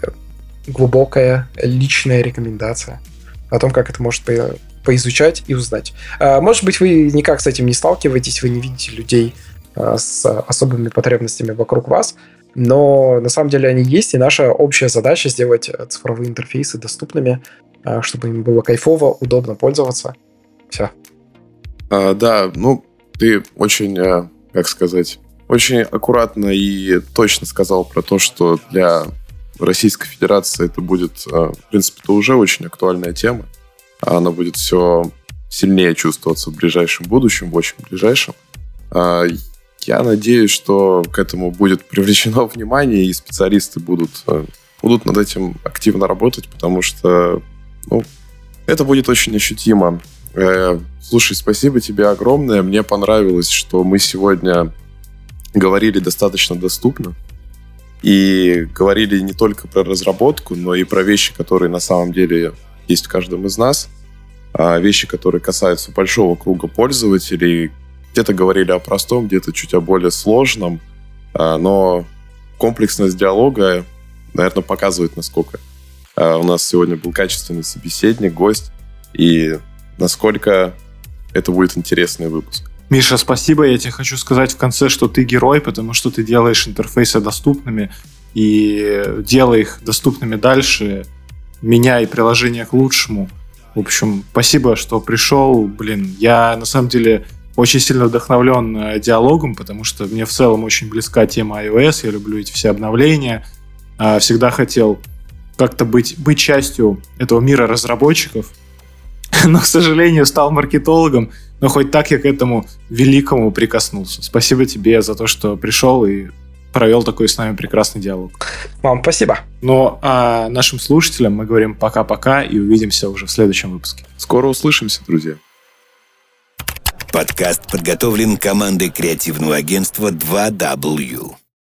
глубокая личная рекомендация о том, как это может по поизучать и узнать. А, может быть, вы никак с этим не сталкиваетесь, вы не видите людей с особыми потребностями вокруг вас, но на самом деле они есть, и наша общая задача сделать э, цифровые интерфейсы доступными, э, чтобы им было кайфово, удобно пользоваться. Все. А, да, ну, ты очень, э, как сказать, очень аккуратно и точно сказал про то, что для Российской Федерации это будет, в принципе, это уже очень актуальная тема. Она будет все сильнее чувствоваться в ближайшем будущем, в очень ближайшем. Я надеюсь, что к этому будет привлечено внимание, и специалисты будут, э, будут над этим активно работать, потому что ну, это будет очень ощутимо. Э, слушай, спасибо тебе огромное. Мне понравилось, что мы сегодня говорили достаточно доступно. И говорили не только про разработку, но и про вещи, которые на самом деле есть в каждом из нас. А вещи, которые касаются большого круга пользователей, где-то говорили о простом, где-то чуть о более сложном, а, но комплексность диалога, наверное, показывает, насколько а, у нас сегодня был качественный собеседник, гость, и насколько это будет интересный выпуск. Миша, спасибо. Я тебе хочу сказать в конце, что ты герой, потому что ты делаешь интерфейсы доступными и делай их доступными дальше, меняй приложение к лучшему. В общем, спасибо, что пришел. Блин, я на самом деле очень сильно вдохновлен э, диалогом, потому что мне в целом очень близка тема iOS, я люблю эти все обновления, а, всегда хотел как-то быть, быть частью этого мира разработчиков, но, к сожалению, стал маркетологом, но хоть так я к этому великому прикоснулся. Спасибо тебе за то, что пришел и провел такой с нами прекрасный диалог. Вам спасибо. Но а нашим слушателям мы говорим пока-пока и увидимся уже в следующем выпуске. Скоро услышимся, друзья. Подкаст подготовлен командой креативного агентства 2W.